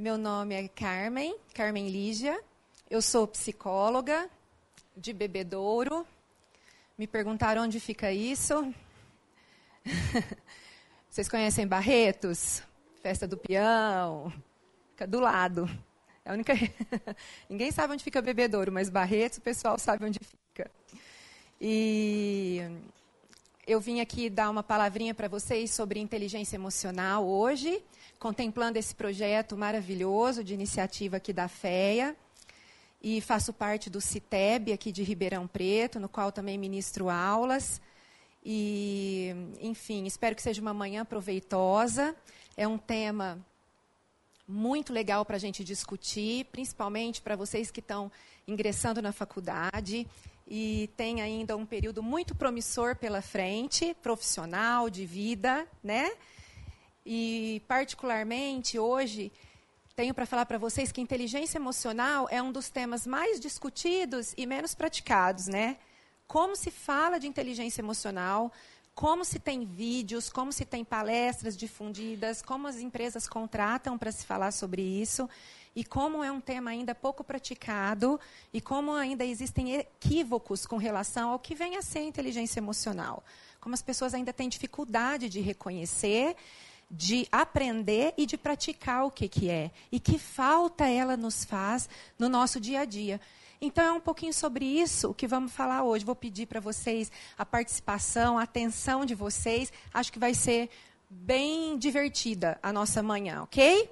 Meu nome é Carmen, Carmen Lígia. Eu sou psicóloga de Bebedouro. Me perguntaram onde fica isso. Vocês conhecem Barretos? Festa do Peão. Fica do lado. É a única. Ninguém sabe onde fica Bebedouro, mas Barretos o pessoal sabe onde fica. E eu vim aqui dar uma palavrinha para vocês sobre inteligência emocional hoje, contemplando esse projeto maravilhoso de iniciativa aqui da FEA. E faço parte do CITEB aqui de Ribeirão Preto, no qual também ministro aulas. E, enfim, espero que seja uma manhã proveitosa. É um tema muito legal para a gente discutir, principalmente para vocês que estão ingressando na faculdade e tem ainda um período muito promissor pela frente, profissional, de vida, né? E particularmente hoje tenho para falar para vocês que inteligência emocional é um dos temas mais discutidos e menos praticados, né? Como se fala de inteligência emocional, como se tem vídeos, como se tem palestras difundidas, como as empresas contratam para se falar sobre isso e como é um tema ainda pouco praticado e como ainda existem equívocos com relação ao que vem a ser inteligência emocional. Como as pessoas ainda têm dificuldade de reconhecer, de aprender e de praticar o que, que é. E que falta ela nos faz no nosso dia a dia. Então, é um pouquinho sobre isso que vamos falar hoje. Vou pedir para vocês a participação, a atenção de vocês. Acho que vai ser bem divertida a nossa manhã, ok?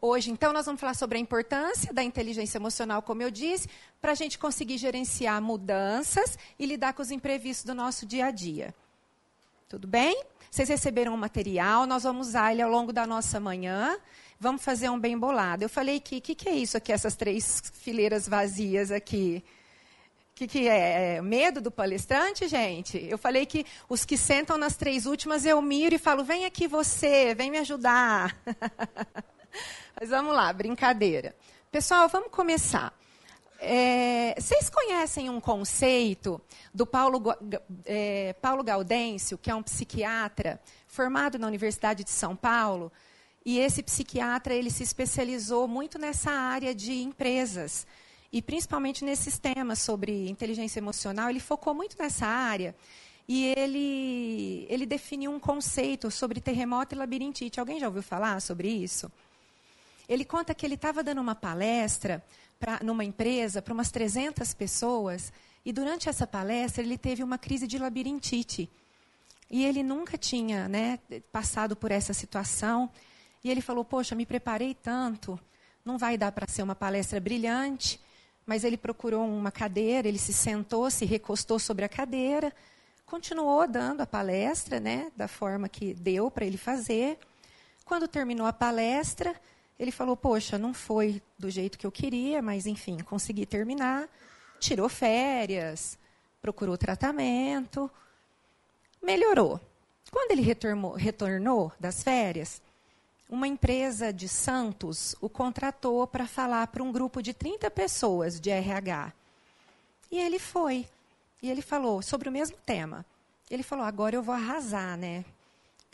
Hoje, então, nós vamos falar sobre a importância da inteligência emocional, como eu disse, para a gente conseguir gerenciar mudanças e lidar com os imprevistos do nosso dia a dia. Tudo bem? Vocês receberam o material, nós vamos usar ele ao longo da nossa manhã. Vamos fazer um bem bolado. Eu falei que, o que, que é isso aqui, essas três fileiras vazias aqui? O que, que é? é? Medo do palestrante, gente? Eu falei que os que sentam nas três últimas eu miro e falo: vem aqui você, vem me ajudar. Mas vamos lá, brincadeira. Pessoal, vamos começar. É, vocês conhecem um conceito do Paulo, é, Paulo Gaudêncio, que é um psiquiatra formado na Universidade de São Paulo, e esse psiquiatra ele se especializou muito nessa área de empresas e principalmente nesses temas sobre inteligência emocional. Ele focou muito nessa área e ele ele definiu um conceito sobre terremoto e labirintite. Alguém já ouviu falar sobre isso? Ele conta que ele estava dando uma palestra pra, numa empresa para umas 300 pessoas e durante essa palestra ele teve uma crise de labirintite. E ele nunca tinha né, passado por essa situação. E ele falou: Poxa, me preparei tanto, não vai dar para ser uma palestra brilhante. Mas ele procurou uma cadeira, ele se sentou, se recostou sobre a cadeira, continuou dando a palestra né, da forma que deu para ele fazer. Quando terminou a palestra, ele falou: Poxa, não foi do jeito que eu queria, mas enfim, consegui terminar. Tirou férias, procurou tratamento, melhorou. Quando ele retornou, retornou das férias, uma empresa de Santos o contratou para falar para um grupo de 30 pessoas de RH. E ele foi. E ele falou sobre o mesmo tema. Ele falou: agora eu vou arrasar, né?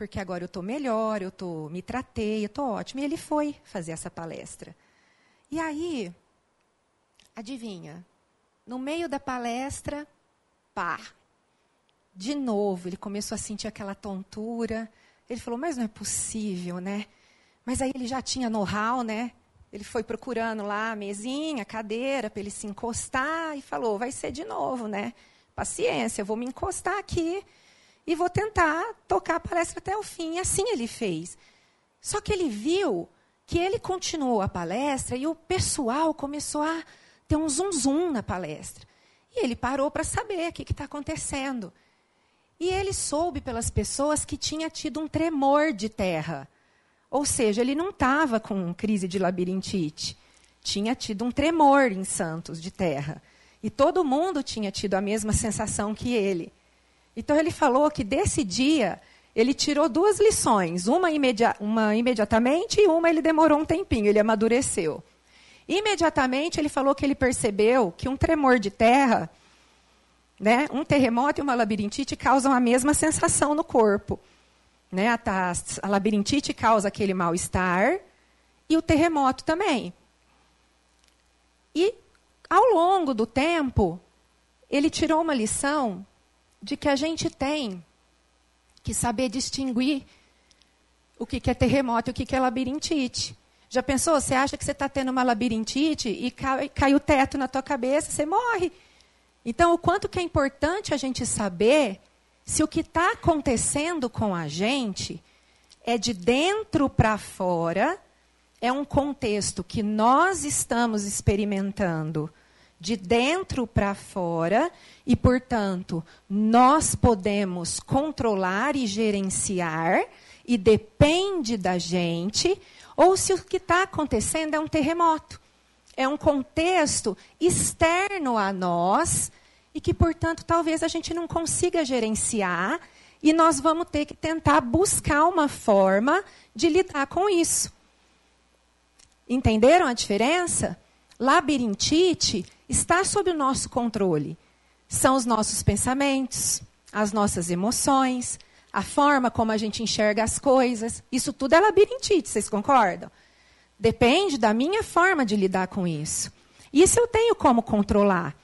Porque agora eu estou melhor, eu tô, me tratei, eu estou ótimo. E ele foi fazer essa palestra. E aí, adivinha? No meio da palestra, pá, de novo, ele começou a sentir aquela tontura. Ele falou, mas não é possível, né? Mas aí ele já tinha know-how, né? Ele foi procurando lá a mesinha, a cadeira, para ele se encostar e falou, vai ser de novo, né? Paciência, eu vou me encostar aqui e vou tentar tocar a palestra até o fim. E assim ele fez. Só que ele viu que ele continuou a palestra e o pessoal começou a ter um zum zum na palestra. E ele parou para saber o que está acontecendo. E ele soube pelas pessoas que tinha tido um tremor de terra. Ou seja, ele não estava com crise de labirintite. Tinha tido um tremor em Santos de terra. E todo mundo tinha tido a mesma sensação que ele. Então ele falou que desse dia ele tirou duas lições, uma, imedi uma imediatamente e uma ele demorou um tempinho, ele amadureceu. Imediatamente ele falou que ele percebeu que um tremor de terra, né, um terremoto e uma labirintite causam a mesma sensação no corpo. Né? A, a labirintite causa aquele mal-estar e o terremoto também. E, ao longo do tempo, ele tirou uma lição de que a gente tem que saber distinguir o que é terremoto e o que é labirintite. Já pensou? Você acha que você está tendo uma labirintite e cai, cai, o teto na tua cabeça, você morre. Então, o quanto que é importante a gente saber se o que está acontecendo com a gente é de dentro para fora, é um contexto que nós estamos experimentando de dentro para fora e, portanto, nós podemos controlar e gerenciar e depende da gente, ou se o que está acontecendo é um terremoto. É um contexto externo a nós e que, portanto, talvez a gente não consiga gerenciar e nós vamos ter que tentar buscar uma forma de lidar com isso. Entenderam a diferença? Labirintite está sob o nosso controle. São os nossos pensamentos, as nossas emoções, a forma como a gente enxerga as coisas. Isso tudo é labirintite, vocês concordam? Depende da minha forma de lidar com isso. Isso eu tenho como controlar.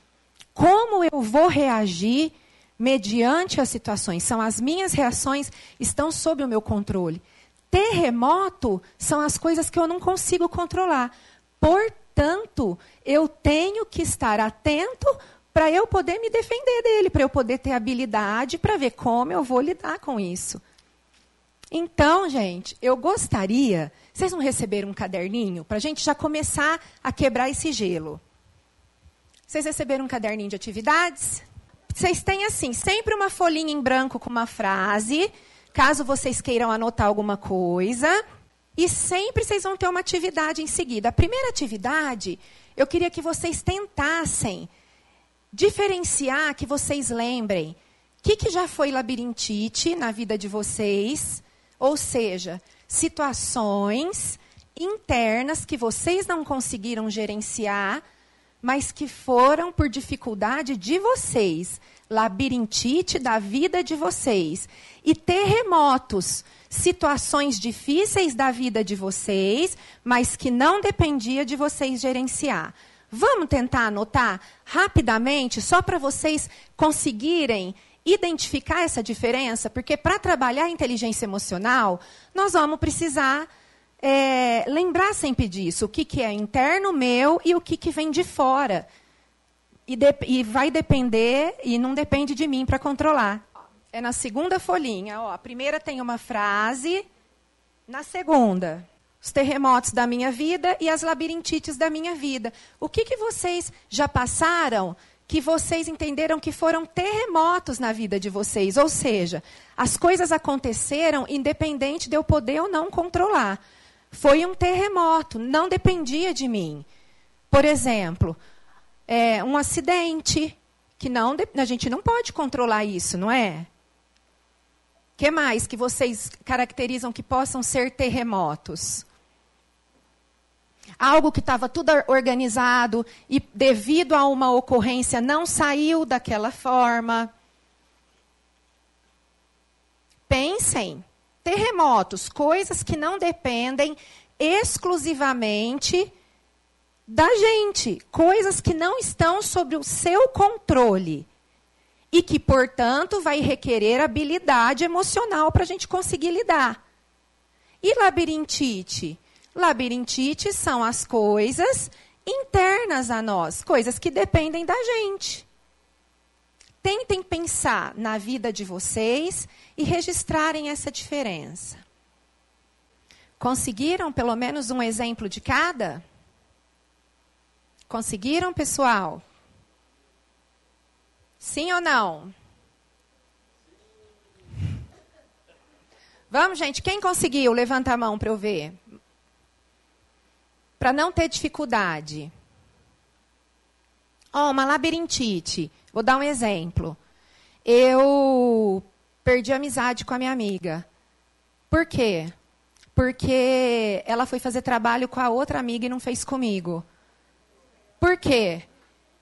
Como eu vou reagir mediante as situações? São as minhas reações, estão sob o meu controle. Terremoto são as coisas que eu não consigo controlar. Portanto, eu tenho que estar atento para eu poder me defender dele, para eu poder ter habilidade para ver como eu vou lidar com isso. Então, gente, eu gostaria. Vocês não receberam um caderninho para a gente já começar a quebrar esse gelo? Vocês receberam um caderninho de atividades? Vocês têm, assim, sempre uma folhinha em branco com uma frase, caso vocês queiram anotar alguma coisa. E sempre vocês vão ter uma atividade em seguida. A primeira atividade, eu queria que vocês tentassem diferenciar, que vocês lembrem. O que, que já foi labirintite na vida de vocês? Ou seja, situações internas que vocês não conseguiram gerenciar, mas que foram por dificuldade de vocês. Labirintite da vida de vocês. E terremotos situações difíceis da vida de vocês, mas que não dependia de vocês gerenciar. Vamos tentar anotar rapidamente, só para vocês conseguirem identificar essa diferença, porque para trabalhar a inteligência emocional, nós vamos precisar é, lembrar sempre disso: o que, que é interno meu e o que, que vem de fora. E, de, e vai depender, e não depende de mim para controlar. É na segunda folhinha. Ó, a primeira tem uma frase. Na segunda, os terremotos da minha vida e as labirintites da minha vida. O que, que vocês já passaram que vocês entenderam que foram terremotos na vida de vocês? Ou seja, as coisas aconteceram independente de eu poder ou não controlar. Foi um terremoto, não dependia de mim. Por exemplo, é, um acidente, que não, a gente não pode controlar isso, não é? Que mais que vocês caracterizam que possam ser terremotos? Algo que estava tudo organizado e, devido a uma ocorrência, não saiu daquela forma. Pensem. Terremotos, coisas que não dependem exclusivamente da gente, coisas que não estão sob o seu controle e que, portanto, vai requerer habilidade emocional para a gente conseguir lidar. E labirintite? Labirintite são as coisas internas a nós, coisas que dependem da gente. Tentem pensar na vida de vocês e registrarem essa diferença. Conseguiram pelo menos um exemplo de cada? Conseguiram, pessoal? Sim ou não? Vamos, gente. Quem conseguiu? Levanta a mão para eu ver. Para não ter dificuldade. Ó, oh, uma labirintite. Vou dar um exemplo. Eu perdi amizade com a minha amiga. Por quê? Porque ela foi fazer trabalho com a outra amiga e não fez comigo. Por quê?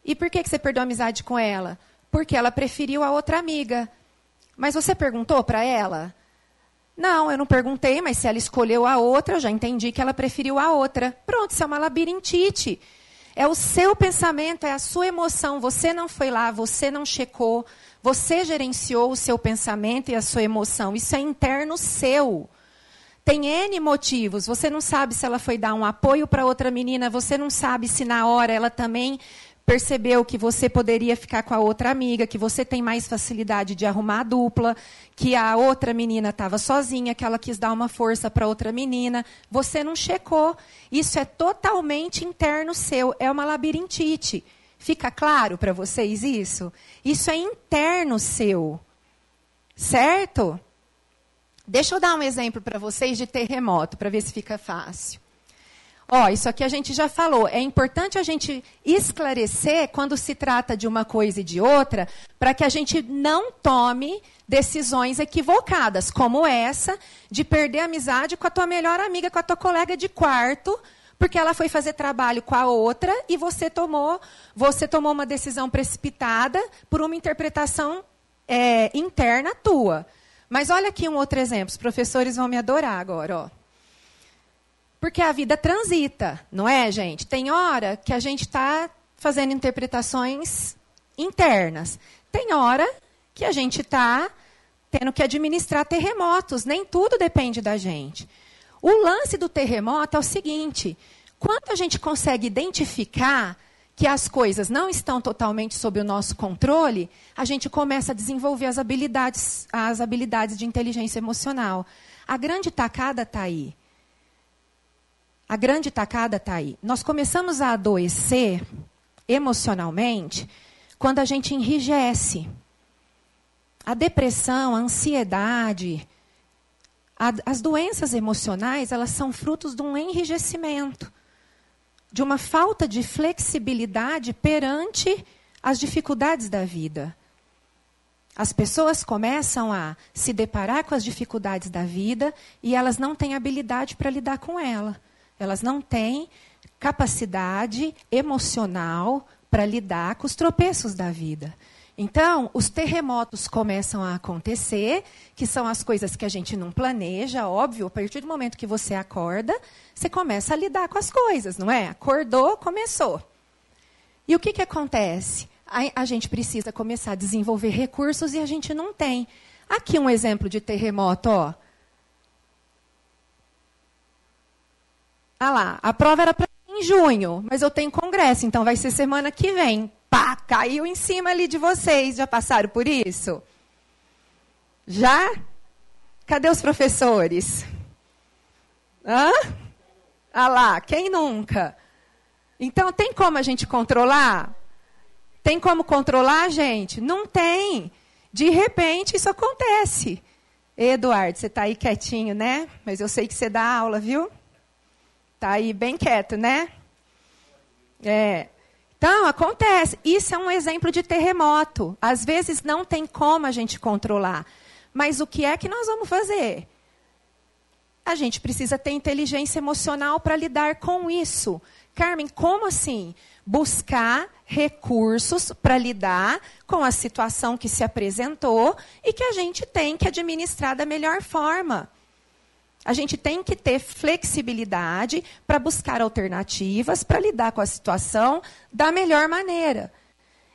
E por que você perdeu amizade com ela? Porque ela preferiu a outra amiga. Mas você perguntou para ela? Não, eu não perguntei, mas se ela escolheu a outra, eu já entendi que ela preferiu a outra. Pronto, isso é uma labirintite. É o seu pensamento, é a sua emoção. Você não foi lá, você não checou, você gerenciou o seu pensamento e a sua emoção. Isso é interno seu. Tem N motivos. Você não sabe se ela foi dar um apoio para outra menina, você não sabe se na hora ela também percebeu que você poderia ficar com a outra amiga, que você tem mais facilidade de arrumar a dupla, que a outra menina estava sozinha, que ela quis dar uma força para outra menina. Você não checou. Isso é totalmente interno seu, é uma labirintite. Fica claro para vocês isso? Isso é interno seu. Certo? Deixa eu dar um exemplo para vocês de terremoto, para ver se fica fácil. Ó, isso aqui a gente já falou. É importante a gente esclarecer quando se trata de uma coisa e de outra, para que a gente não tome decisões equivocadas, como essa de perder a amizade com a tua melhor amiga, com a tua colega de quarto, porque ela foi fazer trabalho com a outra e você tomou, você tomou uma decisão precipitada por uma interpretação é, interna tua. Mas olha aqui um outro exemplo. Os professores vão me adorar agora, ó. Porque a vida transita, não é, gente? Tem hora que a gente está fazendo interpretações internas. Tem hora que a gente está tendo que administrar terremotos. Nem tudo depende da gente. O lance do terremoto é o seguinte: quando a gente consegue identificar que as coisas não estão totalmente sob o nosso controle, a gente começa a desenvolver as habilidades, as habilidades de inteligência emocional. A grande tacada está aí. A grande tacada está aí. Nós começamos a adoecer emocionalmente quando a gente enrijece. A depressão, a ansiedade, a, as doenças emocionais, elas são frutos de um enrijecimento, de uma falta de flexibilidade perante as dificuldades da vida. As pessoas começam a se deparar com as dificuldades da vida e elas não têm habilidade para lidar com ela. Elas não têm capacidade emocional para lidar com os tropeços da vida. Então, os terremotos começam a acontecer, que são as coisas que a gente não planeja, óbvio, a partir do momento que você acorda, você começa a lidar com as coisas, não é? Acordou, começou. E o que, que acontece? A, a gente precisa começar a desenvolver recursos e a gente não tem. Aqui um exemplo de terremoto, ó. Ah lá, a prova era para em junho, mas eu tenho congresso, então vai ser semana que vem. Pá, caiu em cima ali de vocês. Já passaram por isso? Já? Cadê os professores? Hã? Ah lá, quem nunca? Então, tem como a gente controlar? Tem como controlar, gente? Não tem. De repente, isso acontece. Eduardo, você está aí quietinho, né? Mas eu sei que você dá aula, viu? Está aí bem quieto, né? É. Então, acontece. Isso é um exemplo de terremoto. Às vezes não tem como a gente controlar. Mas o que é que nós vamos fazer? A gente precisa ter inteligência emocional para lidar com isso. Carmen, como assim? Buscar recursos para lidar com a situação que se apresentou e que a gente tem que administrar da melhor forma. A gente tem que ter flexibilidade para buscar alternativas, para lidar com a situação da melhor maneira.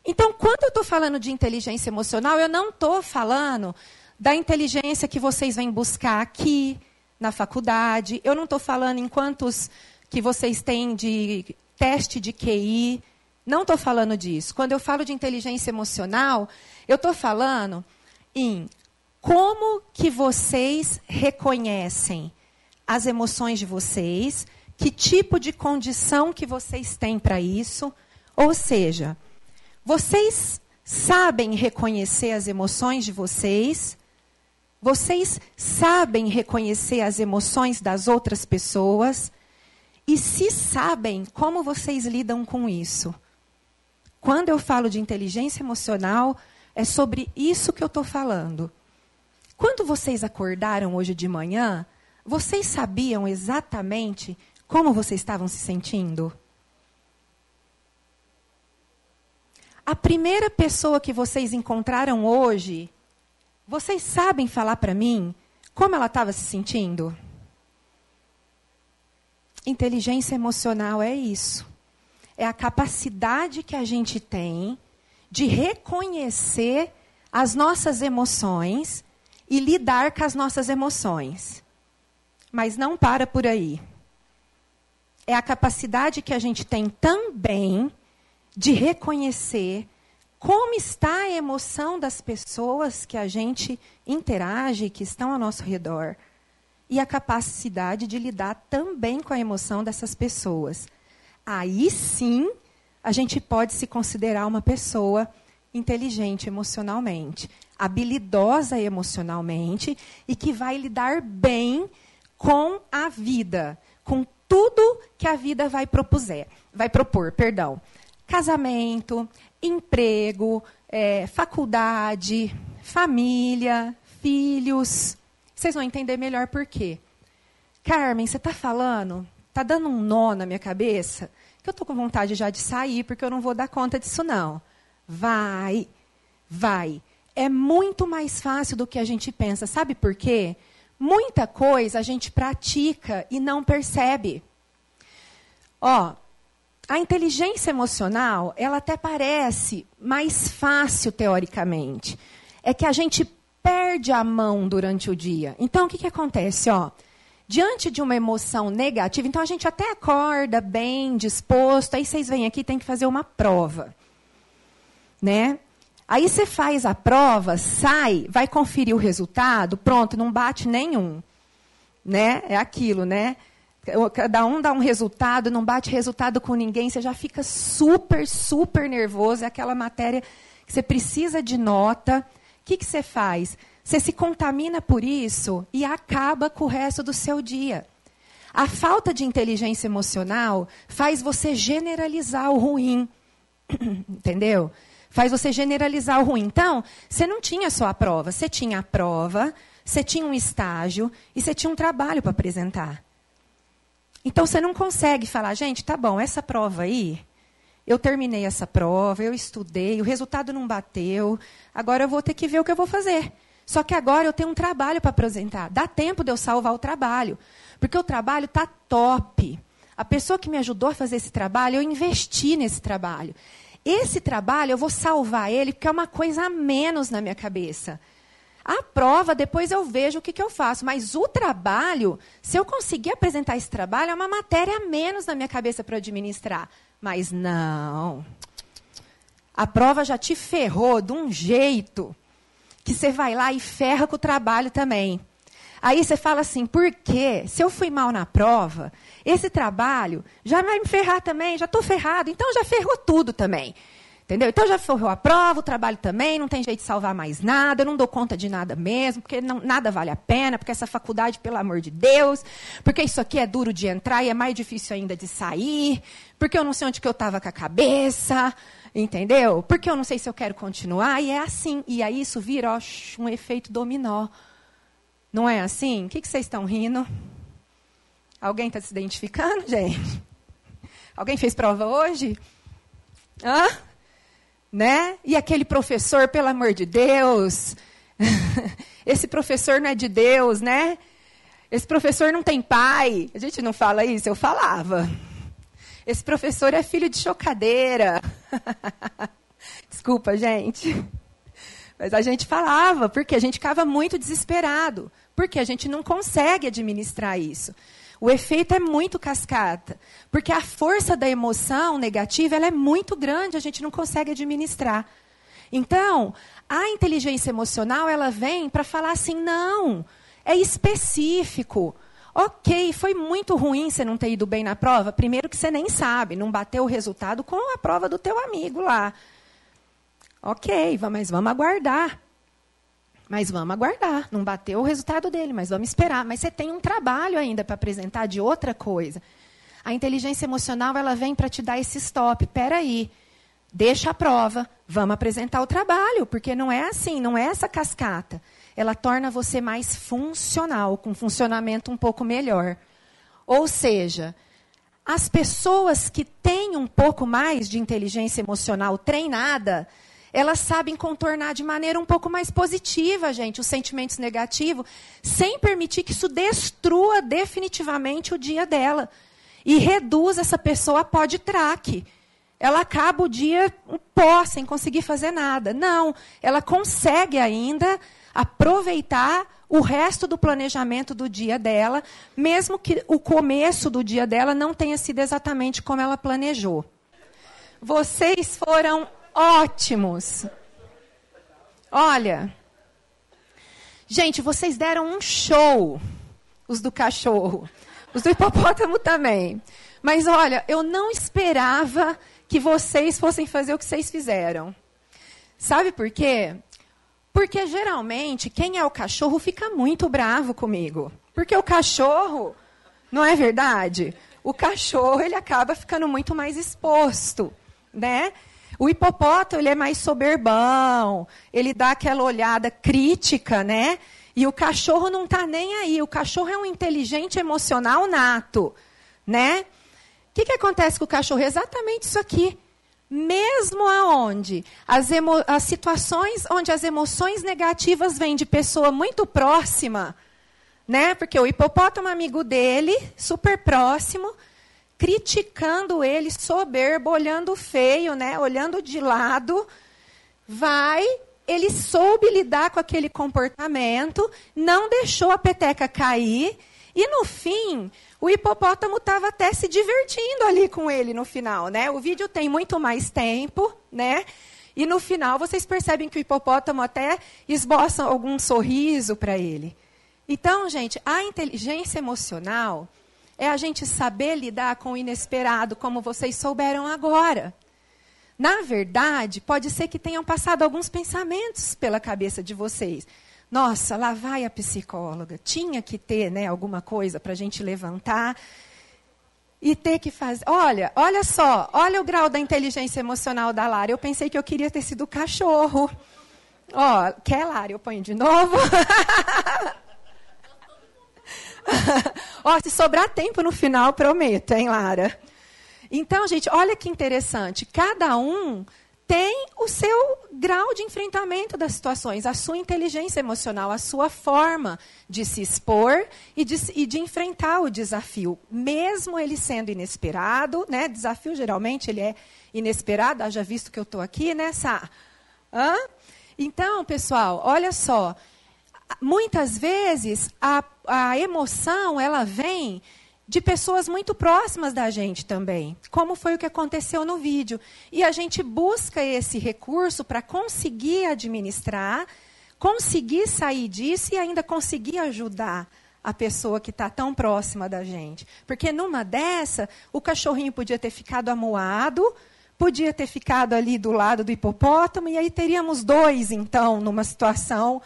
Então, quando eu estou falando de inteligência emocional, eu não estou falando da inteligência que vocês vêm buscar aqui na faculdade. Eu não estou falando em quantos que vocês têm de teste de QI. Não estou falando disso. Quando eu falo de inteligência emocional, eu estou falando em como que vocês reconhecem as emoções de vocês? Que tipo de condição que vocês têm para isso? Ou seja, vocês sabem reconhecer as emoções de vocês? Vocês sabem reconhecer as emoções das outras pessoas? E se sabem, como vocês lidam com isso? Quando eu falo de inteligência emocional, é sobre isso que eu estou falando. Quando vocês acordaram hoje de manhã, vocês sabiam exatamente como vocês estavam se sentindo? A primeira pessoa que vocês encontraram hoje, vocês sabem falar para mim como ela estava se sentindo? Inteligência emocional é isso. É a capacidade que a gente tem de reconhecer as nossas emoções e lidar com as nossas emoções. Mas não para por aí. É a capacidade que a gente tem também de reconhecer como está a emoção das pessoas que a gente interage, que estão ao nosso redor, e a capacidade de lidar também com a emoção dessas pessoas. Aí sim, a gente pode se considerar uma pessoa inteligente emocionalmente, habilidosa emocionalmente e que vai lidar bem com a vida, com tudo que a vida vai propuser, vai propor, perdão. Casamento, emprego, é, faculdade, família, filhos. Vocês vão entender melhor por quê. Carmen, você está falando, está dando um nó na minha cabeça, que eu estou com vontade já de sair, porque eu não vou dar conta disso, não. Vai, vai. É muito mais fácil do que a gente pensa. Sabe por quê? Muita coisa a gente pratica e não percebe. Ó, a inteligência emocional, ela até parece mais fácil teoricamente. É que a gente perde a mão durante o dia. Então, o que, que acontece? Ó, diante de uma emoção negativa, então a gente até acorda bem, disposto, aí vocês vêm aqui tem que fazer uma prova. Né? Aí você faz a prova, sai, vai conferir o resultado, pronto, não bate nenhum. Né? É aquilo, né? cada um dá um resultado, não bate resultado com ninguém, você já fica super, super nervoso. É aquela matéria que você precisa de nota. O que, que você faz? Você se contamina por isso e acaba com o resto do seu dia. A falta de inteligência emocional faz você generalizar o ruim. Entendeu? Faz você generalizar o ruim. Então, você não tinha só a prova, você tinha a prova, você tinha um estágio e você tinha um trabalho para apresentar. Então você não consegue falar, gente, tá bom, essa prova aí, eu terminei essa prova, eu estudei, o resultado não bateu, agora eu vou ter que ver o que eu vou fazer. Só que agora eu tenho um trabalho para apresentar. Dá tempo de eu salvar o trabalho. Porque o trabalho está top. A pessoa que me ajudou a fazer esse trabalho, eu investi nesse trabalho. Esse trabalho eu vou salvar ele porque é uma coisa a menos na minha cabeça. A prova, depois eu vejo o que, que eu faço. Mas o trabalho, se eu conseguir apresentar esse trabalho, é uma matéria a menos na minha cabeça para administrar. Mas não. A prova já te ferrou de um jeito que você vai lá e ferra com o trabalho também. Aí você fala assim, por quê? Se eu fui mal na prova, esse trabalho já vai me ferrar também, já estou ferrado, então já ferrou tudo também. Entendeu? Então já ferrou a prova, o trabalho também, não tem jeito de salvar mais nada, eu não dou conta de nada mesmo, porque não, nada vale a pena, porque essa faculdade, pelo amor de Deus, porque isso aqui é duro de entrar e é mais difícil ainda de sair, porque eu não sei onde que eu estava com a cabeça, entendeu? Porque eu não sei se eu quero continuar, e é assim. E aí isso vira ó, um efeito dominó. Não é assim? O que, vocês estão rindo? Alguém está se identificando, gente? Alguém fez prova hoje? Hã? né? E aquele professor, pelo amor de Deus, esse professor não é de Deus, né? Esse professor não tem pai. A gente não fala isso, eu falava. Esse professor é filho de chocadeira. Desculpa, gente. Mas a gente falava, porque a gente ficava muito desesperado, porque a gente não consegue administrar isso. O efeito é muito cascata, porque a força da emoção negativa ela é muito grande, a gente não consegue administrar. Então, a inteligência emocional ela vem para falar assim, não, é específico. Ok, foi muito ruim você não ter ido bem na prova. Primeiro que você nem sabe, não bateu o resultado com a prova do teu amigo lá. Ok, mas vamos aguardar. Mas vamos aguardar. Não bateu o resultado dele, mas vamos esperar. Mas você tem um trabalho ainda para apresentar de outra coisa. A inteligência emocional ela vem para te dar esse stop. Espera aí. Deixa a prova, vamos apresentar o trabalho, porque não é assim, não é essa cascata. Ela torna você mais funcional, com um funcionamento um pouco melhor. Ou seja, as pessoas que têm um pouco mais de inteligência emocional treinada, elas sabem contornar de maneira um pouco mais positiva, gente, os sentimentos negativos, sem permitir que isso destrua definitivamente o dia dela. E reduz essa pessoa a pó de traque. Ela acaba o dia um pó, sem conseguir fazer nada. Não, ela consegue ainda aproveitar o resto do planejamento do dia dela, mesmo que o começo do dia dela não tenha sido exatamente como ela planejou. Vocês foram ótimos. Olha, gente, vocês deram um show, os do cachorro, os do hipopótamo também. Mas olha, eu não esperava que vocês fossem fazer o que vocês fizeram. Sabe por quê? Porque geralmente quem é o cachorro fica muito bravo comigo. Porque o cachorro, não é verdade? O cachorro ele acaba ficando muito mais exposto, né? O hipopótamo ele é mais soberbão, ele dá aquela olhada crítica, né? E o cachorro não está nem aí. O cachorro é um inteligente emocional nato, né? O que, que acontece com o cachorro? Exatamente isso aqui. Mesmo aonde as, as situações onde as emoções negativas vêm de pessoa muito próxima, né? Porque o hipopótamo é amigo dele, super próximo, criticando ele, soberbo, olhando feio, né? olhando de lado, vai, ele soube lidar com aquele comportamento, não deixou a peteca cair, e no fim, o hipopótamo estava até se divertindo ali com ele no final. Né? O vídeo tem muito mais tempo, né? E no final vocês percebem que o hipopótamo até esboça algum sorriso para ele. Então, gente, a inteligência emocional é a gente saber lidar com o inesperado, como vocês souberam agora. Na verdade, pode ser que tenham passado alguns pensamentos pela cabeça de vocês. Nossa, lá vai a psicóloga. Tinha que ter né, alguma coisa para a gente levantar e ter que fazer. Olha, olha só, olha o grau da inteligência emocional da Lara. Eu pensei que eu queria ter sido cachorro. Ó, quer, Lara? Eu ponho de novo. Ó, se sobrar tempo no final, prometo, hein, Lara? Então, gente, olha que interessante. Cada um tem o seu grau de enfrentamento das situações, a sua inteligência emocional, a sua forma de se expor e de, e de enfrentar o desafio, mesmo ele sendo inesperado, né? Desafio geralmente ele é inesperado, haja visto que eu estou aqui, né, Sá? Hã? Então, pessoal, olha só, muitas vezes a, a emoção ela vem de pessoas muito próximas da gente também, como foi o que aconteceu no vídeo. E a gente busca esse recurso para conseguir administrar, conseguir sair disso e ainda conseguir ajudar a pessoa que está tão próxima da gente. Porque numa dessa, o cachorrinho podia ter ficado amuado, podia ter ficado ali do lado do hipopótamo, e aí teríamos dois, então, numa situação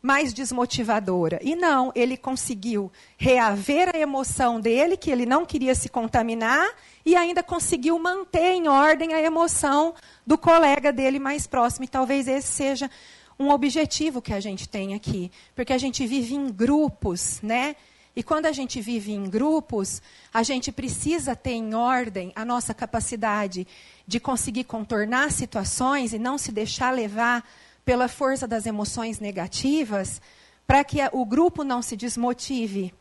mais desmotivadora. E não, ele conseguiu reaver a emoção dele, que ele não queria se contaminar, e ainda conseguiu manter em ordem a emoção do colega dele mais próximo. E talvez esse seja um objetivo que a gente tem aqui, porque a gente vive em grupos, né? E quando a gente vive em grupos, a gente precisa ter em ordem a nossa capacidade de conseguir contornar situações e não se deixar levar pela força das emoções negativas, para que o grupo não se desmotive.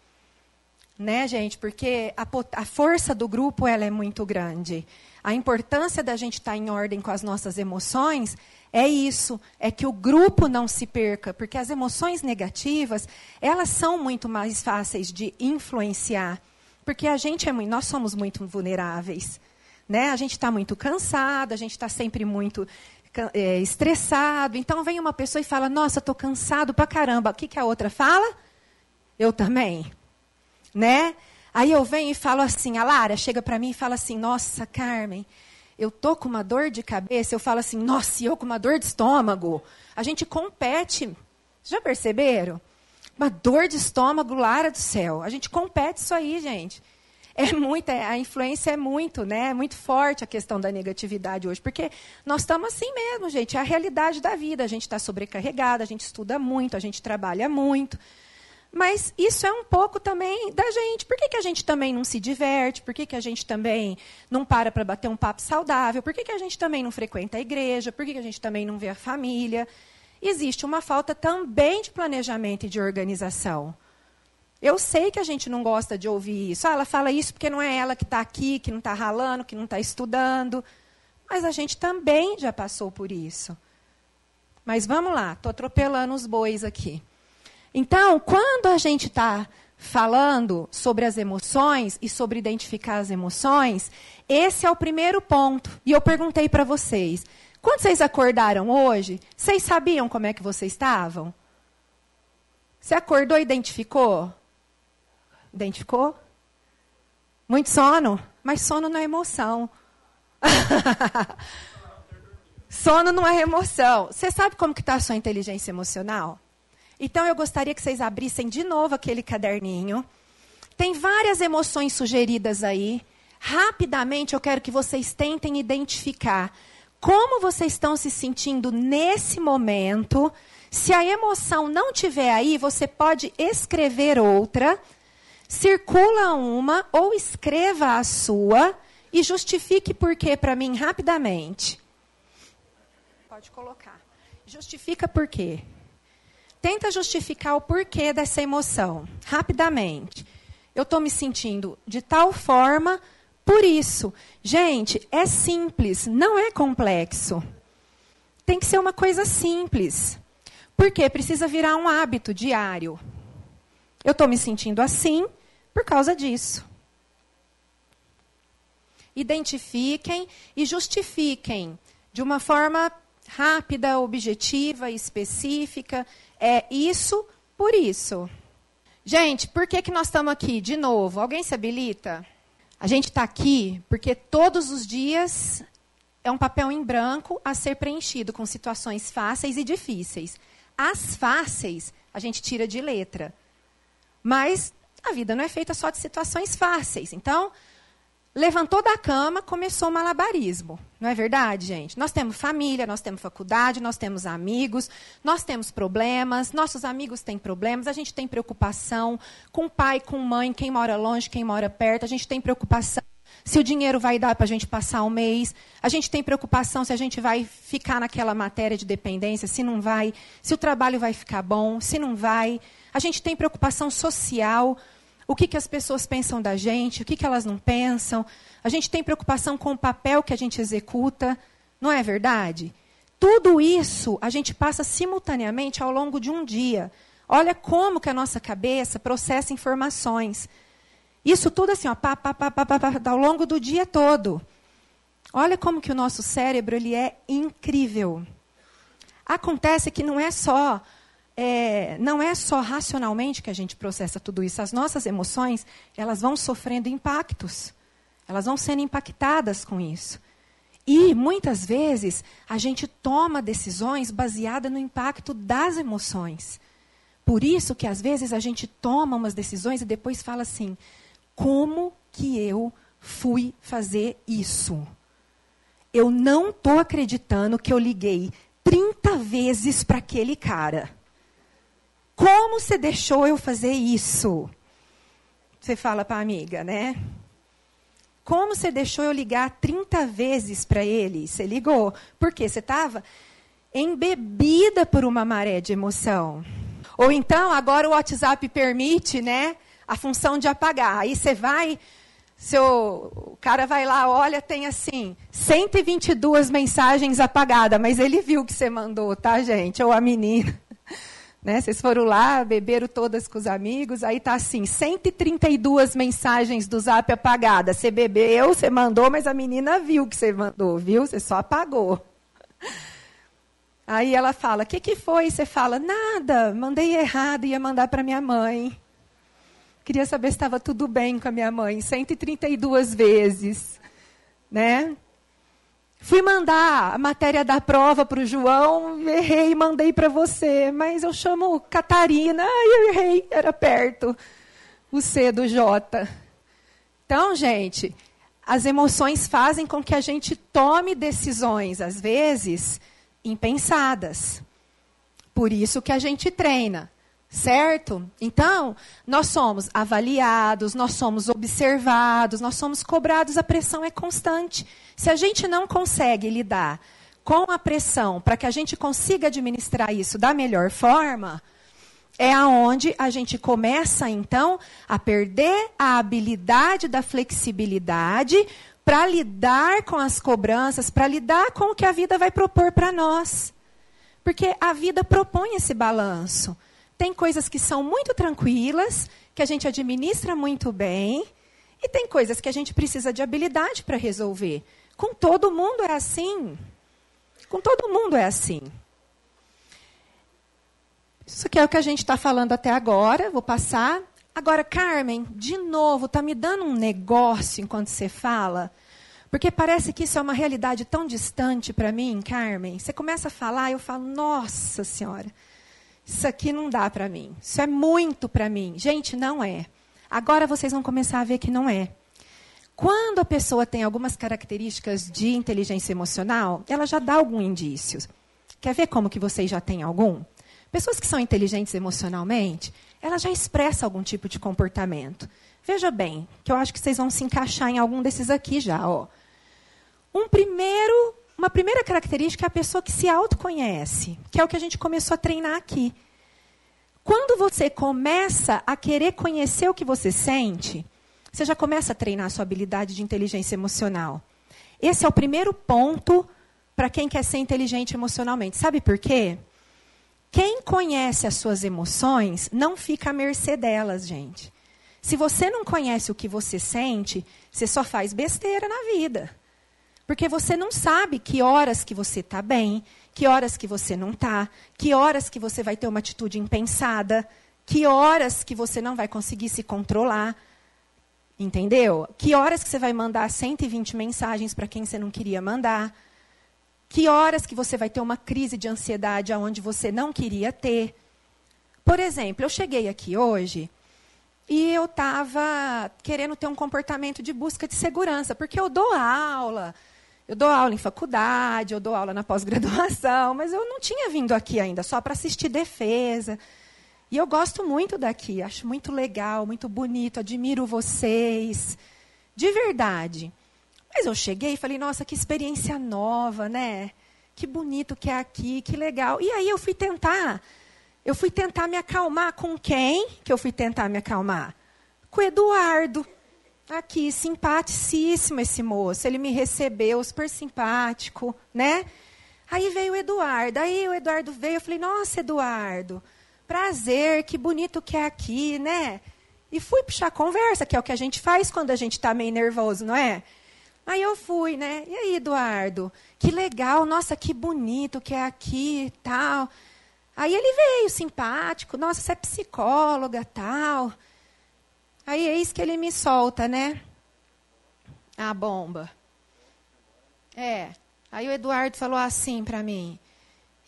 Né, gente? Porque a, a força do grupo ela é muito grande. A importância da gente estar tá em ordem com as nossas emoções é isso, é que o grupo não se perca, porque as emoções negativas, elas são muito mais fáceis de influenciar, porque a gente é muito, nós somos muito vulneráveis, né? A gente está muito cansado, a gente está sempre muito é, estressado. Então vem uma pessoa e fala: Nossa, estou cansado pra caramba. O que, que a outra fala? Eu também. Né? Aí eu venho e falo assim: A Lara chega para mim e fala assim: Nossa, Carmen, eu tô com uma dor de cabeça. Eu falo assim: Nossa, eu com uma dor de estômago. A gente compete. Já perceberam? Uma dor de estômago, Lara do céu. A gente compete isso aí, gente é muita, a influência é muito, né? É muito forte a questão da negatividade hoje, porque nós estamos assim mesmo, gente. É a realidade da vida. A gente está sobrecarregada, a gente estuda muito, a gente trabalha muito. Mas isso é um pouco também da gente. Por que, que a gente também não se diverte? Por que, que a gente também não para para bater um papo saudável? Por que, que a gente também não frequenta a igreja? Por que, que a gente também não vê a família? Existe uma falta também de planejamento e de organização. Eu sei que a gente não gosta de ouvir isso. Ah, ela fala isso porque não é ela que está aqui, que não está ralando, que não está estudando. Mas a gente também já passou por isso. Mas vamos lá, estou atropelando os bois aqui. Então, quando a gente está falando sobre as emoções e sobre identificar as emoções, esse é o primeiro ponto. E eu perguntei para vocês: quando vocês acordaram hoje, vocês sabiam como é que vocês estavam? Você acordou e identificou? Identificou? Muito sono? Mas sono não é emoção. sono não é emoção. Você sabe como está a sua inteligência emocional? Então eu gostaria que vocês abrissem de novo aquele caderninho. Tem várias emoções sugeridas aí. Rapidamente eu quero que vocês tentem identificar como vocês estão se sentindo nesse momento. Se a emoção não tiver aí, você pode escrever outra, circula uma ou escreva a sua e justifique por quê para mim rapidamente. Pode colocar. Justifica por quê. Tenta justificar o porquê dessa emoção, rapidamente. Eu estou me sentindo de tal forma por isso. Gente, é simples, não é complexo. Tem que ser uma coisa simples. Por quê? Precisa virar um hábito diário. Eu estou me sentindo assim por causa disso. Identifiquem e justifiquem de uma forma rápida, objetiva, específica, é isso por isso. Gente, por que, que nós estamos aqui? De novo, alguém se habilita? A gente está aqui porque todos os dias é um papel em branco a ser preenchido com situações fáceis e difíceis. As fáceis a gente tira de letra. Mas a vida não é feita só de situações fáceis. Então, levantou da cama, começou o malabarismo. Não é verdade, gente? Nós temos família, nós temos faculdade, nós temos amigos, nós temos problemas, nossos amigos têm problemas, a gente tem preocupação com pai, com mãe, quem mora longe, quem mora perto, a gente tem preocupação se o dinheiro vai dar para a gente passar um mês, a gente tem preocupação se a gente vai ficar naquela matéria de dependência, se não vai, se o trabalho vai ficar bom, se não vai. A gente tem preocupação social, o que, que as pessoas pensam da gente, o que, que elas não pensam. A gente tem preocupação com o papel que a gente executa, não é verdade? Tudo isso a gente passa simultaneamente ao longo de um dia. Olha como que a nossa cabeça processa informações. Isso tudo assim, ó, pá, pá, pá, pá, pá, pá, ao longo do dia todo. Olha como que o nosso cérebro ele é incrível. Acontece que não é só é, não é só racionalmente que a gente processa tudo isso. As nossas emoções, elas vão sofrendo impactos. Elas vão sendo impactadas com isso. E, muitas vezes, a gente toma decisões baseadas no impacto das emoções. Por isso que, às vezes, a gente toma umas decisões e depois fala assim: como que eu fui fazer isso? Eu não estou acreditando que eu liguei 30 vezes para aquele cara. Como você deixou eu fazer isso? Você fala para a amiga, né? Como você deixou eu ligar 30 vezes para ele? Você ligou. Por quê? Você estava embebida por uma maré de emoção. Ou então, agora o WhatsApp permite, né? A função de apagar. Aí você vai, seu, o cara vai lá, olha, tem assim, 122 mensagens apagadas, mas ele viu que você mandou, tá, gente? Ou a menina. Né? Vocês foram lá, beberam todas com os amigos, aí tá assim, 132 mensagens do zap apagadas. Você bebeu, você mandou, mas a menina viu que você mandou, viu? Você só apagou. Aí ela fala: O que, que foi? Você fala: Nada, mandei errado, ia mandar para minha mãe. Queria saber se estava tudo bem com a minha mãe. 132 vezes. Né? Fui mandar a matéria da prova para o João, errei e mandei para você, mas eu chamo Catarina, ai, eu errei, era perto. O C do J. Então, gente, as emoções fazem com que a gente tome decisões, às vezes, impensadas. Por isso que a gente treina. Certo? Então, nós somos avaliados, nós somos observados, nós somos cobrados, a pressão é constante. Se a gente não consegue lidar com a pressão para que a gente consiga administrar isso da melhor forma, é aonde a gente começa então a perder a habilidade da flexibilidade para lidar com as cobranças, para lidar com o que a vida vai propor para nós. Porque a vida propõe esse balanço. Tem coisas que são muito tranquilas, que a gente administra muito bem, e tem coisas que a gente precisa de habilidade para resolver. Com todo mundo é assim. Com todo mundo é assim. Isso aqui é o que a gente está falando até agora. Vou passar. Agora, Carmen, de novo, está me dando um negócio enquanto você fala. Porque parece que isso é uma realidade tão distante para mim, Carmen. Você começa a falar, eu falo, nossa senhora, isso aqui não dá para mim. Isso é muito para mim. Gente, não é. Agora vocês vão começar a ver que não é. Quando a pessoa tem algumas características de inteligência emocional, ela já dá algum indício. Quer ver como que vocês já têm algum? Pessoas que são inteligentes emocionalmente, elas já expressam algum tipo de comportamento. Veja bem, que eu acho que vocês vão se encaixar em algum desses aqui já. Ó. Um primeiro, uma primeira característica é a pessoa que se autoconhece, que é o que a gente começou a treinar aqui. Quando você começa a querer conhecer o que você sente, você já começa a treinar a sua habilidade de inteligência emocional. Esse é o primeiro ponto para quem quer ser inteligente emocionalmente. Sabe por quê? Quem conhece as suas emoções não fica à mercê delas, gente. Se você não conhece o que você sente, você só faz besteira na vida. Porque você não sabe que horas que você está bem, que horas que você não está, que horas que você vai ter uma atitude impensada, que horas que você não vai conseguir se controlar. Entendeu? Que horas que você vai mandar 120 mensagens para quem você não queria mandar. Que horas que você vai ter uma crise de ansiedade aonde você não queria ter? Por exemplo, eu cheguei aqui hoje e eu estava querendo ter um comportamento de busca de segurança, porque eu dou aula, eu dou aula em faculdade, eu dou aula na pós-graduação, mas eu não tinha vindo aqui ainda só para assistir defesa. E eu gosto muito daqui, acho muito legal, muito bonito, admiro vocês, de verdade. Mas eu cheguei e falei, nossa, que experiência nova, né? Que bonito que é aqui, que legal. E aí eu fui tentar, eu fui tentar me acalmar com quem que eu fui tentar me acalmar? Com o Eduardo. Aqui, simpaticíssimo esse moço. Ele me recebeu, super simpático, né? Aí veio o Eduardo. Aí o Eduardo veio, eu falei, nossa, Eduardo, prazer, que bonito que é aqui, né? E fui puxar conversa, que é o que a gente faz quando a gente está meio nervoso, não é? Aí eu fui, né? E aí, Eduardo? Que legal, nossa, que bonito que é aqui e tal. Aí ele veio, simpático, nossa, você é psicóloga tal. Aí eis que ele me solta, né? A bomba. É. Aí o Eduardo falou assim para mim: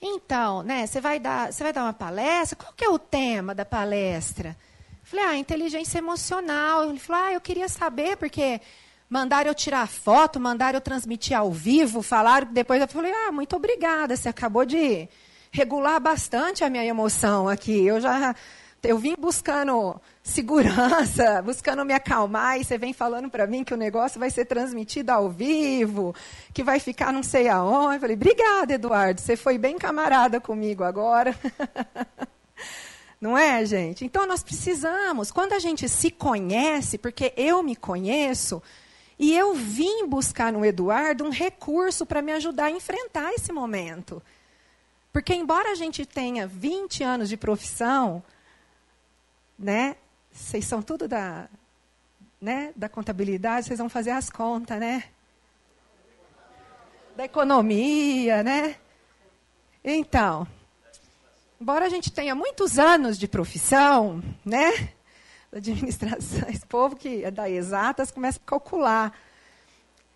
Então, né, você vai dar, você vai dar uma palestra? Qual que é o tema da palestra? falei: "Ah, inteligência emocional". Ele falou: "Ah, eu queria saber porque Mandaram eu tirar foto, mandaram eu transmitir ao vivo, falaram depois eu falei, ah, muito obrigada, você acabou de regular bastante a minha emoção aqui. Eu já eu vim buscando segurança, buscando me acalmar, e você vem falando para mim que o negócio vai ser transmitido ao vivo, que vai ficar não sei aonde. Eu falei, obrigada, Eduardo, você foi bem camarada comigo agora. Não é, gente? Então nós precisamos, quando a gente se conhece, porque eu me conheço, e eu vim buscar no Eduardo um recurso para me ajudar a enfrentar esse momento. Porque, embora a gente tenha 20 anos de profissão, né? Vocês são tudo da, né, da contabilidade, vocês vão fazer as contas, né? Da economia, né? Então, embora a gente tenha muitos anos de profissão, né? da administração, esse povo que é da exatas começa a calcular.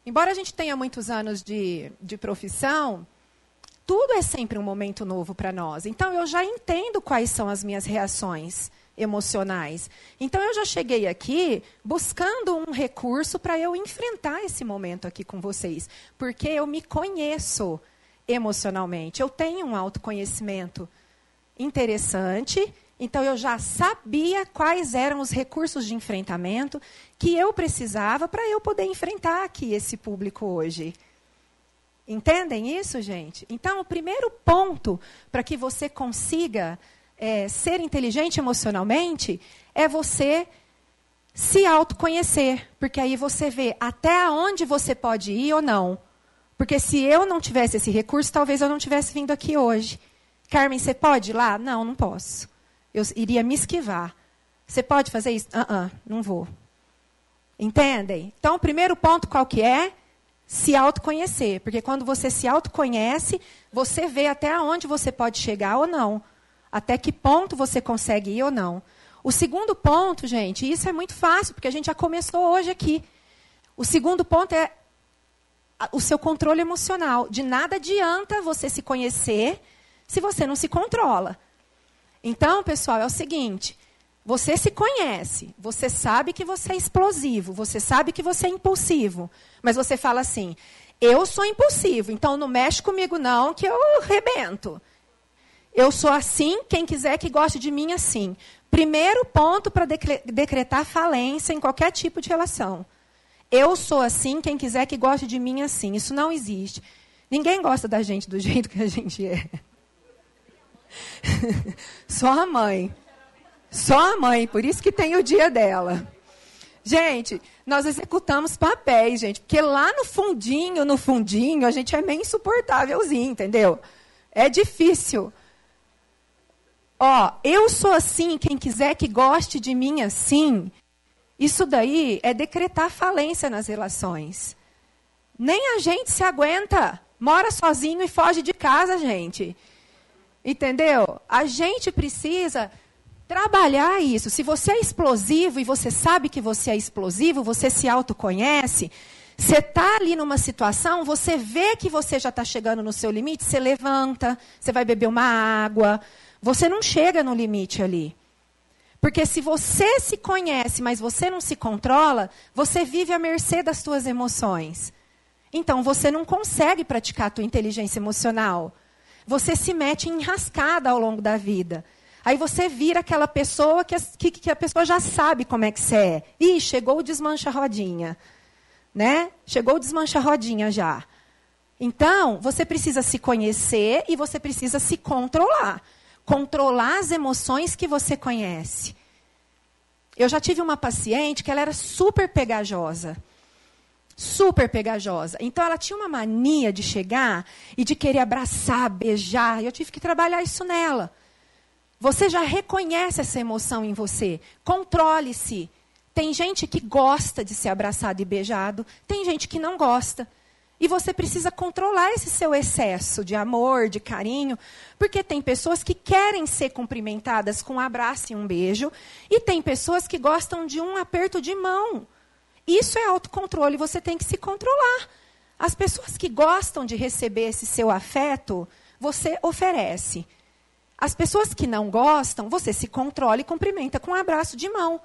Embora a gente tenha muitos anos de, de profissão, tudo é sempre um momento novo para nós. Então, eu já entendo quais são as minhas reações emocionais. Então, eu já cheguei aqui buscando um recurso para eu enfrentar esse momento aqui com vocês. Porque eu me conheço emocionalmente. Eu tenho um autoconhecimento interessante Então eu já sabia quais eram os recursos de enfrentamento que eu precisava para eu poder enfrentar aqui esse público hoje. Entendem isso, gente? Então, o primeiro ponto para que você consiga é, ser inteligente emocionalmente é você se autoconhecer. Porque aí você vê até onde você pode ir ou não. Porque se eu não tivesse esse recurso, talvez eu não tivesse vindo aqui hoje. Carmen, você pode ir lá? Não, não posso. Eu iria me esquivar. Você pode fazer isso? Uh -uh, não vou. Entendem? Então, o primeiro ponto qual que é? Se autoconhecer. Porque quando você se autoconhece, você vê até onde você pode chegar ou não. Até que ponto você consegue ir ou não. O segundo ponto, gente, isso é muito fácil, porque a gente já começou hoje aqui. O segundo ponto é o seu controle emocional. De nada adianta você se conhecer se você não se controla. Então, pessoal, é o seguinte: você se conhece, você sabe que você é explosivo, você sabe que você é impulsivo, mas você fala assim: eu sou impulsivo, então não mexe comigo não, que eu rebento. Eu sou assim, quem quiser que goste de mim assim. Primeiro ponto para decretar falência em qualquer tipo de relação. Eu sou assim, quem quiser que goste de mim assim. Isso não existe. Ninguém gosta da gente do jeito que a gente é. Só a mãe. Só a mãe, por isso que tem o dia dela. Gente, nós executamos papéis, gente, porque lá no fundinho, no fundinho, a gente é meio insuportávelzinho, entendeu? É difícil. Ó, eu sou assim, quem quiser que goste de mim assim, isso daí é decretar falência nas relações. Nem a gente se aguenta. Mora sozinho e foge de casa, gente. Entendeu? A gente precisa trabalhar isso. Se você é explosivo e você sabe que você é explosivo, você se autoconhece, você está ali numa situação, você vê que você já está chegando no seu limite, você levanta, você vai beber uma água. Você não chega no limite ali. Porque se você se conhece, mas você não se controla, você vive à mercê das suas emoções. Então você não consegue praticar a tua inteligência emocional. Você se mete em enrascada ao longo da vida. Aí você vira aquela pessoa que a, que, que a pessoa já sabe como é que você é. Ih, chegou o desmancha-rodinha. Né? Chegou o desmancha-rodinha já. Então, você precisa se conhecer e você precisa se controlar. Controlar as emoções que você conhece. Eu já tive uma paciente que ela era super pegajosa super pegajosa. Então ela tinha uma mania de chegar e de querer abraçar, beijar. E eu tive que trabalhar isso nela. Você já reconhece essa emoção em você. Controle-se. Tem gente que gosta de ser abraçado e beijado, tem gente que não gosta. E você precisa controlar esse seu excesso de amor, de carinho, porque tem pessoas que querem ser cumprimentadas com um abraço e um beijo, e tem pessoas que gostam de um aperto de mão. Isso é autocontrole, você tem que se controlar. As pessoas que gostam de receber esse seu afeto, você oferece. As pessoas que não gostam, você se controla e cumprimenta com um abraço de mão.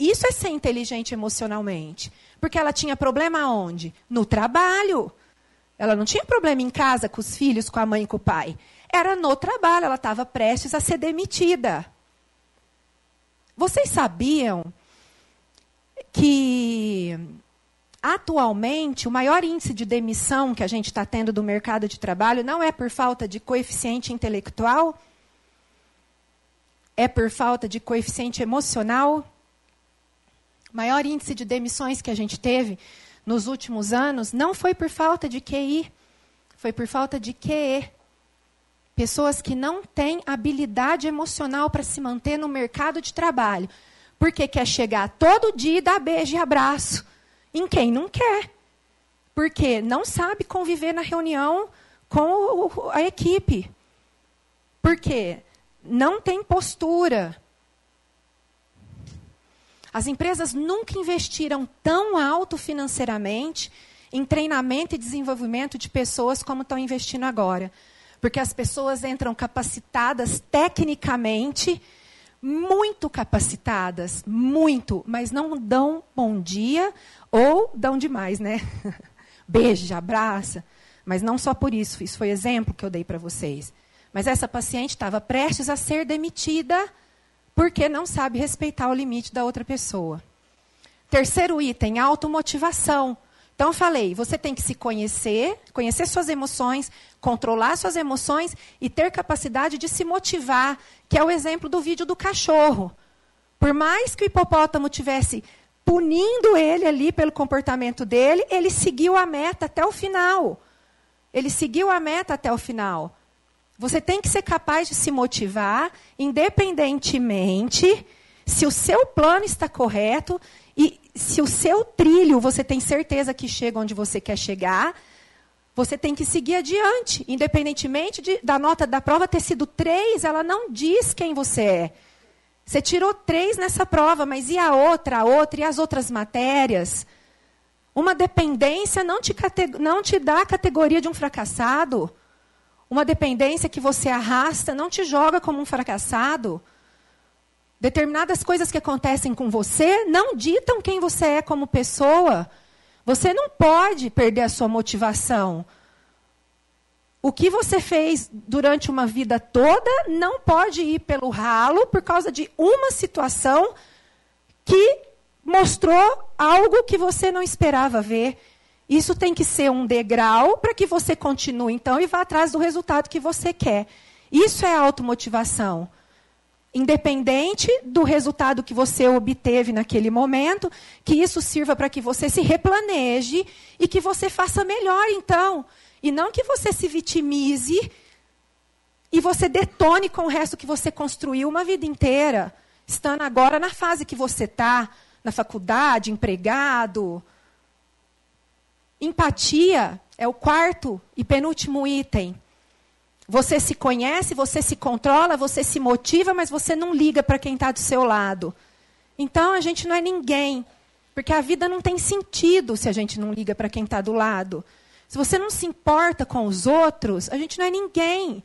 Isso é ser inteligente emocionalmente. Porque ela tinha problema onde? No trabalho. Ela não tinha problema em casa com os filhos, com a mãe e com o pai. Era no trabalho, ela estava prestes a ser demitida. Vocês sabiam que atualmente o maior índice de demissão que a gente está tendo do mercado de trabalho não é por falta de coeficiente intelectual, é por falta de coeficiente emocional. O maior índice de demissões que a gente teve nos últimos anos não foi por falta de QI, foi por falta de QE. Pessoas que não têm habilidade emocional para se manter no mercado de trabalho. Porque quer chegar todo dia e dar beijo e abraço em quem não quer. Porque não sabe conviver na reunião com a equipe. Porque não tem postura. As empresas nunca investiram tão alto financeiramente em treinamento e desenvolvimento de pessoas como estão investindo agora. Porque as pessoas entram capacitadas tecnicamente muito capacitadas, muito, mas não dão bom dia ou dão demais, né? Beija, abraça. Mas não só por isso, isso foi exemplo que eu dei para vocês. Mas essa paciente estava prestes a ser demitida porque não sabe respeitar o limite da outra pessoa. Terceiro item, automotivação. Então, eu falei, você tem que se conhecer, conhecer suas emoções, controlar suas emoções e ter capacidade de se motivar, que é o exemplo do vídeo do cachorro. Por mais que o hipopótamo tivesse punindo ele ali pelo comportamento dele, ele seguiu a meta até o final. Ele seguiu a meta até o final. Você tem que ser capaz de se motivar, independentemente se o seu plano está correto e se o seu trilho você tem certeza que chega onde você quer chegar, você tem que seguir adiante, independentemente de, da nota da prova ter sido três, ela não diz quem você é. Você tirou três nessa prova, mas e a outra, a outra, e as outras matérias? Uma dependência não te, não te dá a categoria de um fracassado. Uma dependência que você arrasta não te joga como um fracassado. Determinadas coisas que acontecem com você não ditam quem você é como pessoa. Você não pode perder a sua motivação. O que você fez durante uma vida toda não pode ir pelo ralo por causa de uma situação que mostrou algo que você não esperava ver. Isso tem que ser um degrau para que você continue, então, e vá atrás do resultado que você quer. Isso é automotivação. Independente do resultado que você obteve naquele momento, que isso sirva para que você se replaneje e que você faça melhor, então. E não que você se vitimize e você detone com o resto que você construiu uma vida inteira, estando agora na fase que você está, na faculdade, empregado. Empatia é o quarto e penúltimo item. Você se conhece, você se controla, você se motiva, mas você não liga para quem está do seu lado. Então a gente não é ninguém, porque a vida não tem sentido se a gente não liga para quem está do lado. Se você não se importa com os outros, a gente não é ninguém.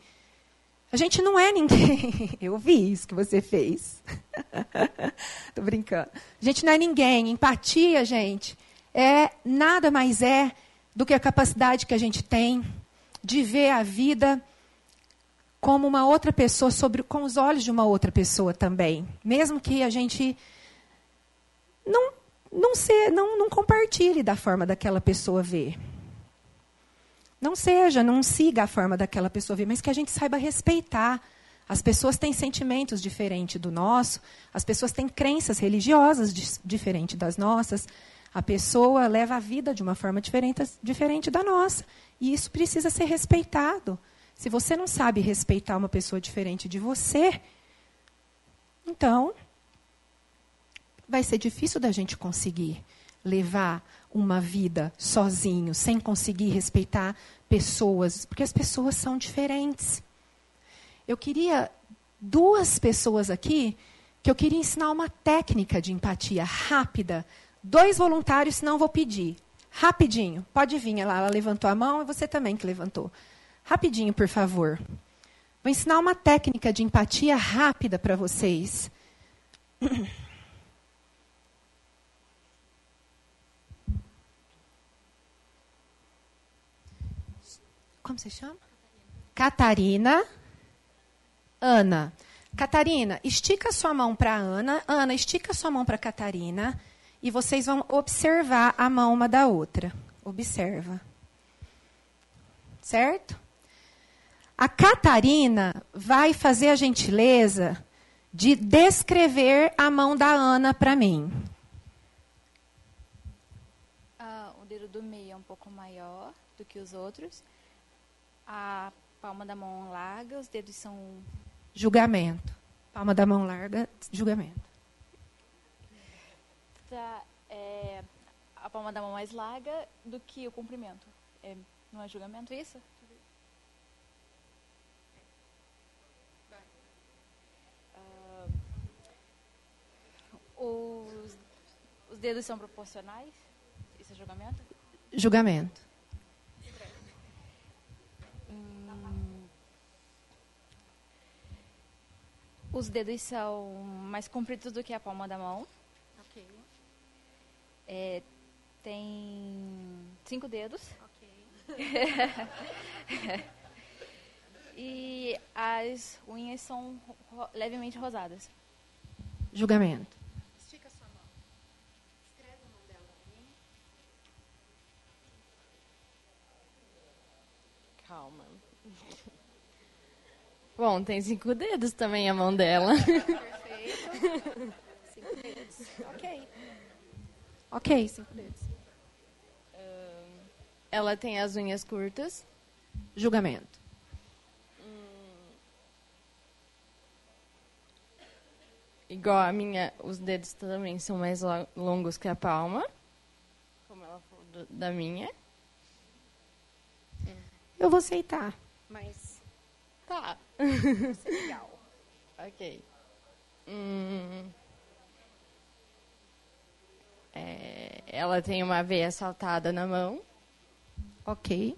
A gente não é ninguém. Eu vi isso que você fez. Estou brincando. A gente não é ninguém. Empatia, gente, é nada mais é do que a capacidade que a gente tem de ver a vida como uma outra pessoa, sobre, com os olhos de uma outra pessoa também. Mesmo que a gente não, não, se, não, não compartilhe da forma daquela pessoa ver. Não seja, não siga a forma daquela pessoa ver, mas que a gente saiba respeitar. As pessoas têm sentimentos diferentes do nosso, as pessoas têm crenças religiosas diferentes das nossas. A pessoa leva a vida de uma forma diferente, diferente da nossa. E isso precisa ser respeitado. Se você não sabe respeitar uma pessoa diferente de você, então vai ser difícil da gente conseguir levar uma vida sozinho, sem conseguir respeitar pessoas, porque as pessoas são diferentes. Eu queria duas pessoas aqui que eu queria ensinar uma técnica de empatia rápida. Dois voluntários, senão vou pedir. Rapidinho. Pode vir. Ela, ela levantou a mão e você também que levantou. Rapidinho, por favor. Vou ensinar uma técnica de empatia rápida para vocês. Como se chama? Catarina. Ana. Catarina, estica sua mão para Ana. Ana, estica sua mão para Catarina. E vocês vão observar a mão uma da outra. Observa. Certo? A Catarina vai fazer a gentileza de descrever a mão da Ana para mim. Ah, o dedo do meio é um pouco maior do que os outros a palma da mão larga, os dedos são. Julgamento. Palma da mão larga, julgamento. É, a palma da mão mais larga do que o comprimento. É, não é julgamento isso? Uh, os, os dedos são proporcionais? Isso é julgamento? Julgamento. Os dedos são mais compridos do que a palma da mão. É, tem cinco dedos. Ok. e as unhas são ro levemente rosadas. Julgamento. Estica sua mão. Escreve o nome dela mim. Calma. Bom, tem cinco dedos também a mão dela. Perfeito. Cinco dedos. Ok. Ok, cinco dedos. Ela tem as unhas curtas. Julgamento. Igual a minha, os dedos também são mais longos que a palma. Como ela falou da minha. Eu vou aceitar, mas. Tá. Legal. ok. Hum, é, ela tem uma veia saltada na mão. Ok.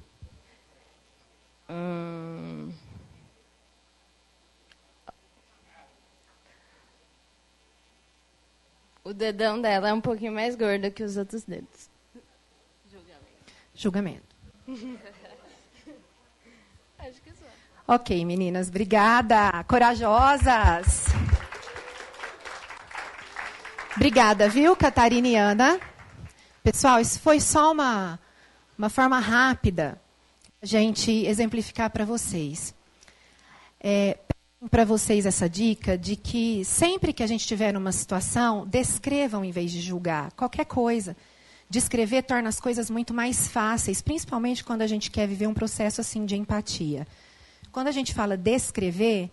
Hum, o dedão dela é um pouquinho mais gordo que os outros dedos. Julgamento. Julgamento. Acho que só. Ok, meninas, obrigada. Corajosas. Obrigada, viu, Catarina e Ana? Pessoal, isso foi só uma, uma forma rápida a gente exemplificar para vocês. É, para vocês essa dica de que sempre que a gente estiver numa situação, descrevam em vez de julgar qualquer coisa. Descrever torna as coisas muito mais fáceis, principalmente quando a gente quer viver um processo assim de empatia. Quando a gente fala descrever,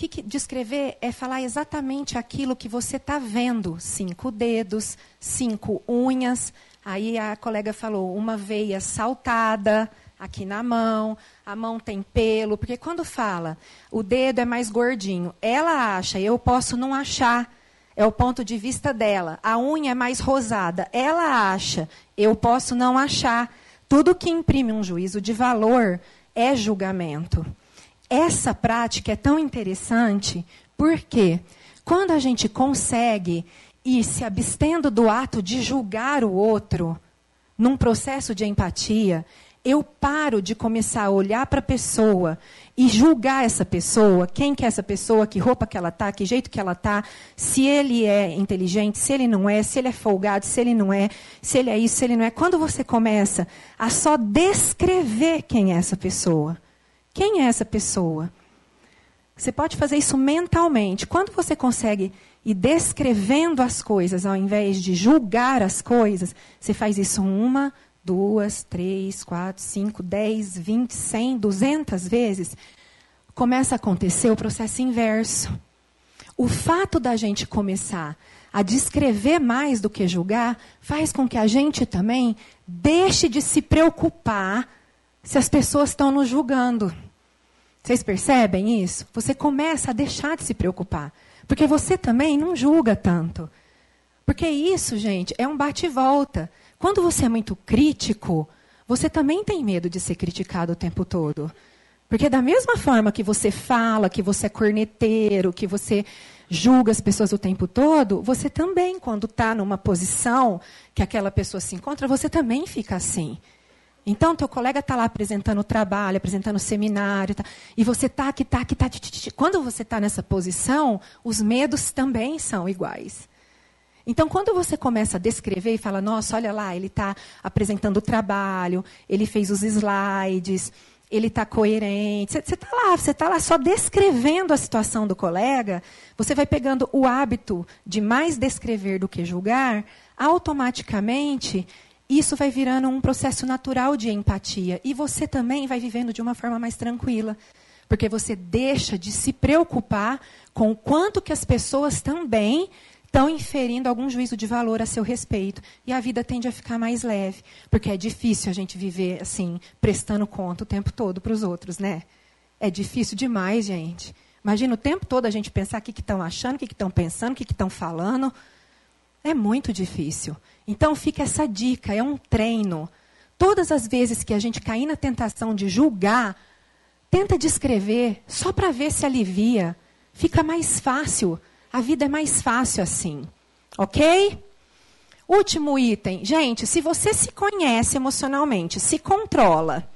que, que descrever é falar exatamente aquilo que você está vendo. Cinco dedos, cinco unhas. Aí a colega falou uma veia saltada, aqui na mão, a mão tem pelo, porque quando fala o dedo é mais gordinho, ela acha, eu posso não achar, é o ponto de vista dela. A unha é mais rosada, ela acha, eu posso não achar. Tudo que imprime um juízo de valor é julgamento. Essa prática é tão interessante porque quando a gente consegue ir se abstendo do ato de julgar o outro, num processo de empatia, eu paro de começar a olhar para a pessoa e julgar essa pessoa, quem que é essa pessoa, que roupa que ela tá, que jeito que ela tá, se ele é inteligente, se ele não é, se ele é folgado, se ele não é, se ele é isso, se ele não é. Quando você começa a só descrever quem é essa pessoa, quem é essa pessoa? Você pode fazer isso mentalmente. Quando você consegue ir descrevendo as coisas, ao invés de julgar as coisas, você faz isso uma, duas, três, quatro, cinco, dez, vinte, cem, duzentas vezes, começa a acontecer o processo inverso. O fato da gente começar a descrever mais do que julgar faz com que a gente também deixe de se preocupar se as pessoas estão nos julgando. Vocês percebem isso? Você começa a deixar de se preocupar. Porque você também não julga tanto. Porque isso, gente, é um bate-volta. Quando você é muito crítico, você também tem medo de ser criticado o tempo todo. Porque da mesma forma que você fala, que você é corneteiro, que você julga as pessoas o tempo todo, você também, quando está numa posição que aquela pessoa se encontra, você também fica assim. Então, teu colega está lá apresentando o trabalho, apresentando o seminário, tá, e você está aqui, está aqui, está. Quando você está nessa posição, os medos também são iguais. Então, quando você começa a descrever e fala, nossa, olha lá, ele está apresentando o trabalho, ele fez os slides, ele está coerente. Você está lá, você está lá só descrevendo a situação do colega, você vai pegando o hábito de mais descrever do que julgar, automaticamente isso vai virando um processo natural de empatia. E você também vai vivendo de uma forma mais tranquila. Porque você deixa de se preocupar com o quanto que as pessoas também estão inferindo algum juízo de valor a seu respeito. E a vida tende a ficar mais leve, porque é difícil a gente viver assim, prestando conta o tempo todo para os outros, né? É difícil demais, gente. Imagina o tempo todo a gente pensar o que estão achando, o que estão pensando, o que estão falando. É muito difícil. Então fica essa dica, é um treino. Todas as vezes que a gente cair na tentação de julgar, tenta descrever, só para ver se alivia. Fica mais fácil a vida é mais fácil assim. Ok? Último item. Gente, se você se conhece emocionalmente, se controla,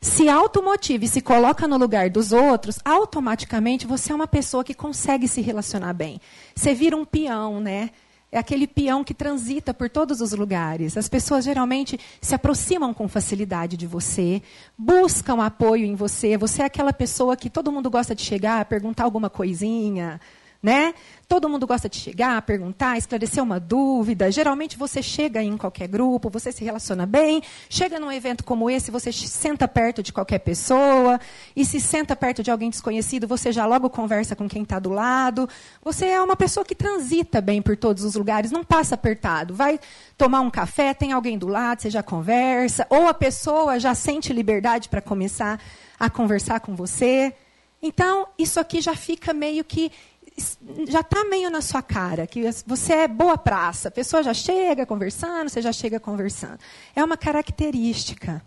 se automotiva e se coloca no lugar dos outros, automaticamente você é uma pessoa que consegue se relacionar bem. Você vira um peão, né? É aquele peão que transita por todos os lugares. As pessoas geralmente se aproximam com facilidade de você, buscam apoio em você. Você é aquela pessoa que todo mundo gosta de chegar, perguntar alguma coisinha, né? Todo mundo gosta de chegar, perguntar, esclarecer uma dúvida. Geralmente você chega em qualquer grupo, você se relaciona bem. Chega num evento como esse, você senta perto de qualquer pessoa. E se senta perto de alguém desconhecido, você já logo conversa com quem está do lado. Você é uma pessoa que transita bem por todos os lugares, não passa apertado. Vai tomar um café, tem alguém do lado, você já conversa. Ou a pessoa já sente liberdade para começar a conversar com você. Então, isso aqui já fica meio que já está meio na sua cara, que você é boa praça. A pessoa já chega conversando, você já chega conversando. É uma característica.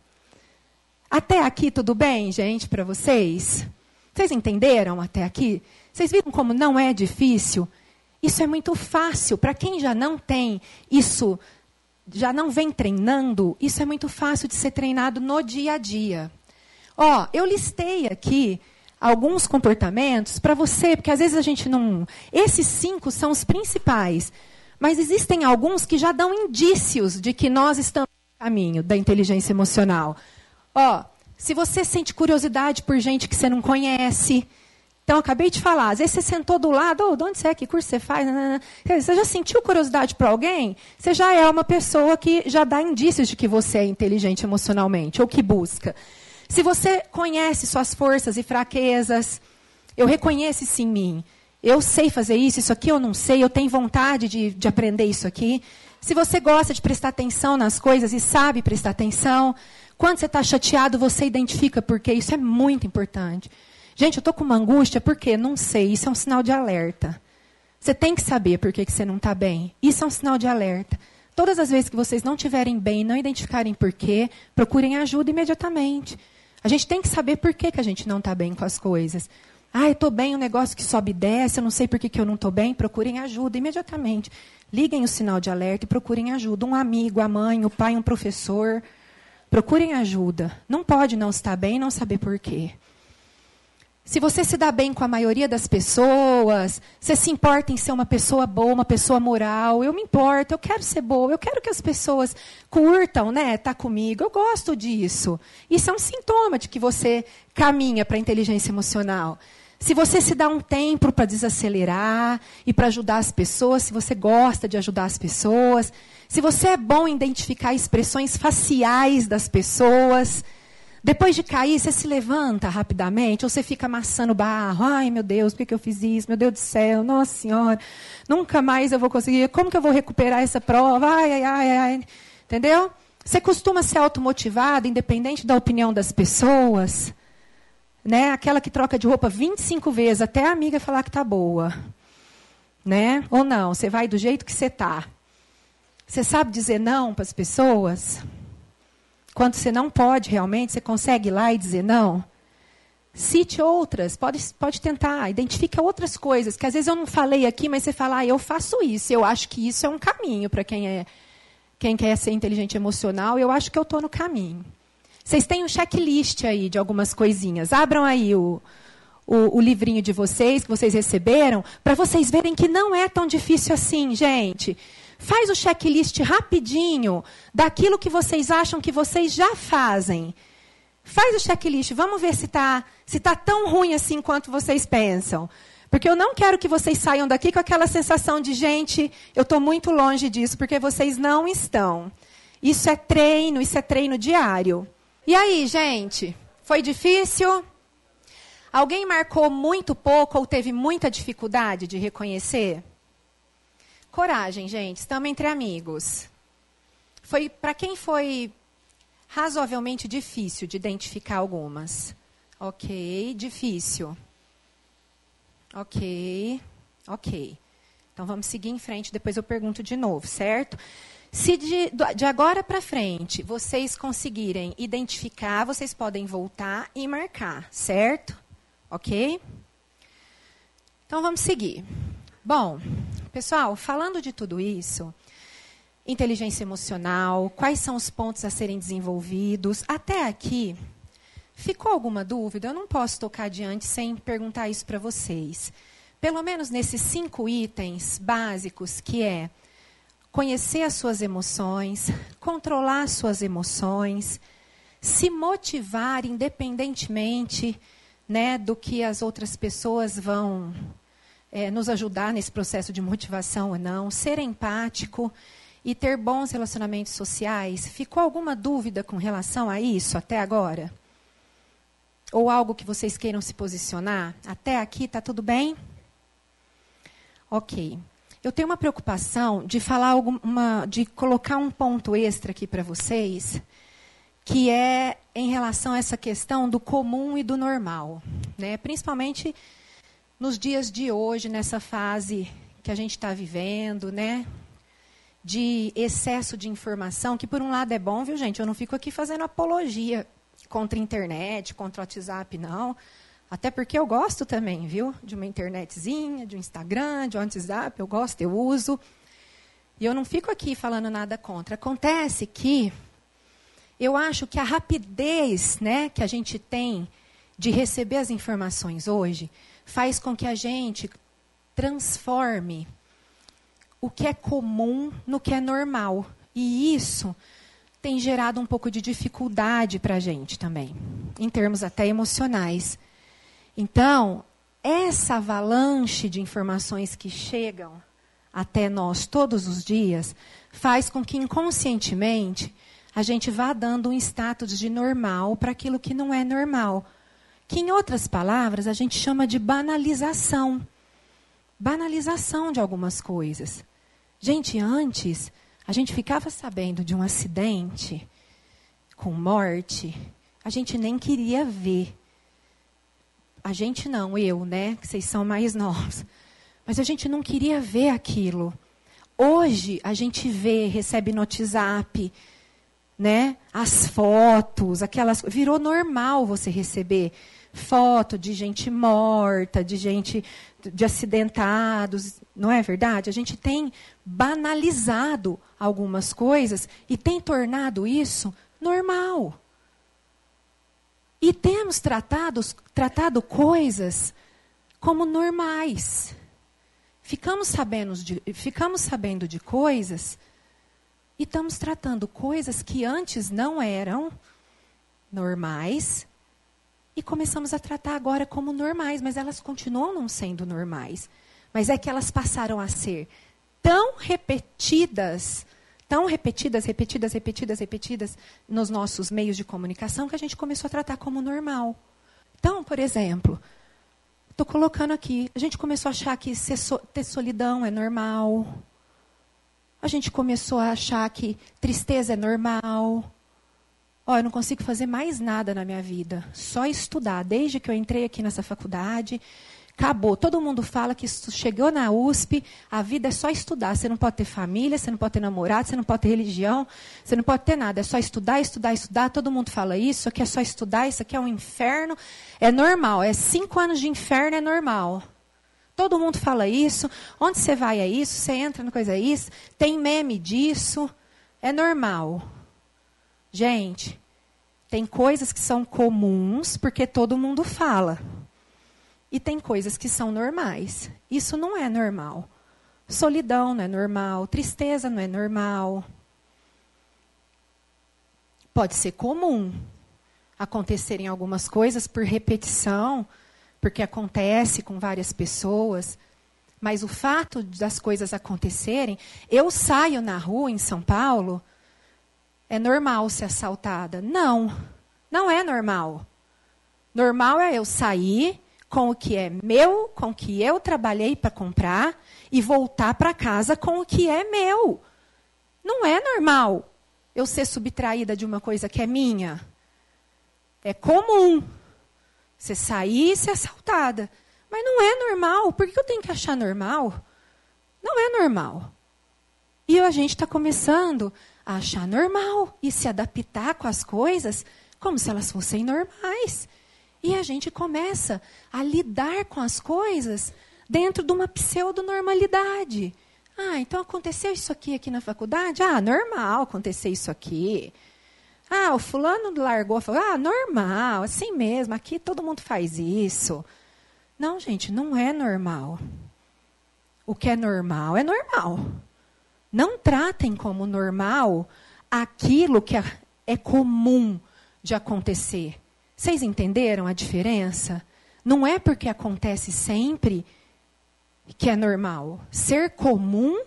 Até aqui tudo bem, gente, para vocês? Vocês entenderam até aqui? Vocês viram como não é difícil? Isso é muito fácil. Para quem já não tem isso, já não vem treinando, isso é muito fácil de ser treinado no dia a dia. Ó, eu listei aqui alguns comportamentos para você, porque às vezes a gente não. Esses cinco são os principais. Mas existem alguns que já dão indícios de que nós estamos no caminho da inteligência emocional. Ó, se você sente curiosidade por gente que você não conhece. Então, acabei de falar, às vezes você sentou do lado, oh, de onde você é, que curso você faz? Você já sentiu curiosidade por alguém? Você já é uma pessoa que já dá indícios de que você é inteligente emocionalmente, ou que busca. Se você conhece suas forças e fraquezas, eu reconheço isso em mim. Eu sei fazer isso, isso aqui eu não sei, eu tenho vontade de, de aprender isso aqui. Se você gosta de prestar atenção nas coisas e sabe prestar atenção, quando você está chateado, você identifica por quê. Isso é muito importante. Gente, eu estou com uma angústia, por quê? Não sei. Isso é um sinal de alerta. Você tem que saber por que, que você não está bem. Isso é um sinal de alerta. Todas as vezes que vocês não estiverem bem, não identificarem por quê, procurem ajuda imediatamente. A gente tem que saber por que, que a gente não está bem com as coisas. Ah, eu estou bem, um negócio que sobe e desce, eu não sei por que, que eu não estou bem. Procurem ajuda imediatamente. Liguem o sinal de alerta e procurem ajuda. Um amigo, a mãe, o pai, um professor. Procurem ajuda. Não pode não estar bem e não saber por quê. Se você se dá bem com a maioria das pessoas, você se importa em ser uma pessoa boa, uma pessoa moral, eu me importo, eu quero ser boa, eu quero que as pessoas curtam, né, tá comigo, eu gosto disso. Isso é um sintoma de que você caminha para a inteligência emocional. Se você se dá um tempo para desacelerar e para ajudar as pessoas, se você gosta de ajudar as pessoas, se você é bom em identificar expressões faciais das pessoas, depois de cair, você se levanta rapidamente, ou você fica amassando barro. Ai, meu Deus, por que, eu fiz isso? Meu Deus do céu, nossa senhora, nunca mais eu vou conseguir. Como que eu vou recuperar essa prova? Ai, ai, ai, ai. Entendeu? Você costuma ser automotivado, independente da opinião das pessoas. Né? Aquela que troca de roupa 25 vezes até a amiga falar que está boa. Né? Ou não, você vai do jeito que você está. Você sabe dizer não para as pessoas? Quando você não pode realmente, você consegue ir lá e dizer não? Cite outras, pode, pode tentar, identifica outras coisas, que às vezes eu não falei aqui, mas você fala, ah, eu faço isso, eu acho que isso é um caminho para quem, é, quem quer ser inteligente emocional, eu acho que eu estou no caminho. Vocês têm um checklist aí de algumas coisinhas. Abram aí o, o, o livrinho de vocês, que vocês receberam, para vocês verem que não é tão difícil assim, gente. Faz o checklist rapidinho daquilo que vocês acham que vocês já fazem. Faz o checklist, vamos ver se está se tá tão ruim assim quanto vocês pensam. Porque eu não quero que vocês saiam daqui com aquela sensação de, gente, eu estou muito longe disso, porque vocês não estão. Isso é treino, isso é treino diário. E aí, gente? Foi difícil? Alguém marcou muito pouco ou teve muita dificuldade de reconhecer? Coragem, gente, estamos entre amigos. Foi para quem foi razoavelmente difícil de identificar algumas. Ok, difícil. Ok, ok. Então vamos seguir em frente, depois eu pergunto de novo, certo? Se de, de agora para frente vocês conseguirem identificar, vocês podem voltar e marcar, certo? Ok? Então vamos seguir. Bom, Pessoal, falando de tudo isso, inteligência emocional, quais são os pontos a serem desenvolvidos, até aqui, Ficou alguma dúvida? Eu não posso tocar adiante sem perguntar isso para vocês. Pelo menos nesses cinco itens básicos, que é conhecer as suas emoções, controlar as suas emoções, se motivar independentemente né, do que as outras pessoas vão é, nos ajudar nesse processo de motivação ou não, ser empático e ter bons relacionamentos sociais. Ficou alguma dúvida com relação a isso até agora? Ou algo que vocês queiram se posicionar? Até aqui está tudo bem? Ok. Eu tenho uma preocupação de falar alguma, de colocar um ponto extra aqui para vocês, que é em relação a essa questão do comum e do normal, né? Principalmente nos dias de hoje, nessa fase que a gente está vivendo, né? De excesso de informação, que por um lado é bom, viu, gente? Eu não fico aqui fazendo apologia contra a internet, contra o WhatsApp, não. Até porque eu gosto também, viu? De uma internetzinha, de um Instagram, de um WhatsApp, eu gosto, eu uso. E eu não fico aqui falando nada contra. Acontece que eu acho que a rapidez né, que a gente tem de receber as informações hoje faz com que a gente transforme o que é comum no que é normal. E isso tem gerado um pouco de dificuldade para a gente também, em termos até emocionais. Então, essa avalanche de informações que chegam até nós todos os dias faz com que inconscientemente a gente vá dando um status de normal para aquilo que não é normal que, em outras palavras, a gente chama de banalização. Banalização de algumas coisas. Gente, antes, a gente ficava sabendo de um acidente com morte, a gente nem queria ver. A gente não, eu, né? Que vocês são mais novos. Mas a gente não queria ver aquilo. Hoje a gente vê, recebe no WhatsApp, né? As fotos, aquelas. Virou normal você receber foto de gente morta, de gente de acidentados, não é verdade? A gente tem banalizado algumas coisas e tem tornado isso normal. E temos tratado, coisas como normais. Ficamos sabendo, de, ficamos sabendo de coisas e estamos tratando coisas que antes não eram normais e começamos a tratar agora como normais, mas elas continuam não sendo normais. Mas é que elas passaram a ser tão repetidas, tão repetidas, repetidas, repetidas, repetidas nos nossos meios de comunicação que a gente começou a tratar como normal. Então, por exemplo, estou colocando aqui, a gente começou a achar que ter solidão é normal. A gente começou a achar que tristeza é normal. Ó, eu não consigo fazer mais nada na minha vida, só estudar. Desde que eu entrei aqui nessa faculdade, acabou. Todo mundo fala que chegou na USP, a vida é só estudar. Você não pode ter família, você não pode ter namorado, você não pode ter religião, você não pode ter nada. É só estudar, estudar, estudar. Todo mundo fala isso, aqui é só estudar, isso aqui é um inferno. É normal, é cinco anos de inferno, é normal. Todo mundo fala isso. Onde você vai é isso, você entra na coisa é isso. Tem meme disso. É normal. Gente, tem coisas que são comuns porque todo mundo fala. E tem coisas que são normais. Isso não é normal. Solidão não é normal, tristeza não é normal. Pode ser comum acontecerem algumas coisas por repetição, porque acontece com várias pessoas. Mas o fato das coisas acontecerem, eu saio na rua em São Paulo é normal ser assaltada. Não, não é normal. Normal é eu sair com o que é meu, com o que eu trabalhei para comprar e voltar para casa com o que é meu. Não é normal eu ser subtraída de uma coisa que é minha. É comum você sair e ser assaltada. Mas não é normal. Por que eu tenho que achar normal? Não é normal. E a gente está começando a achar normal e se adaptar com as coisas como se elas fossem normais. E a gente começa a lidar com as coisas dentro de uma pseudo-normalidade. Ah, então aconteceu isso aqui aqui na faculdade? Ah, normal acontecer isso aqui. Ah, o fulano largou, falou, ah, normal, assim mesmo, aqui todo mundo faz isso. Não, gente, não é normal. O que é normal é normal. Não tratem como normal aquilo que é comum de acontecer. Vocês entenderam a diferença? Não é porque acontece sempre que é normal. Ser comum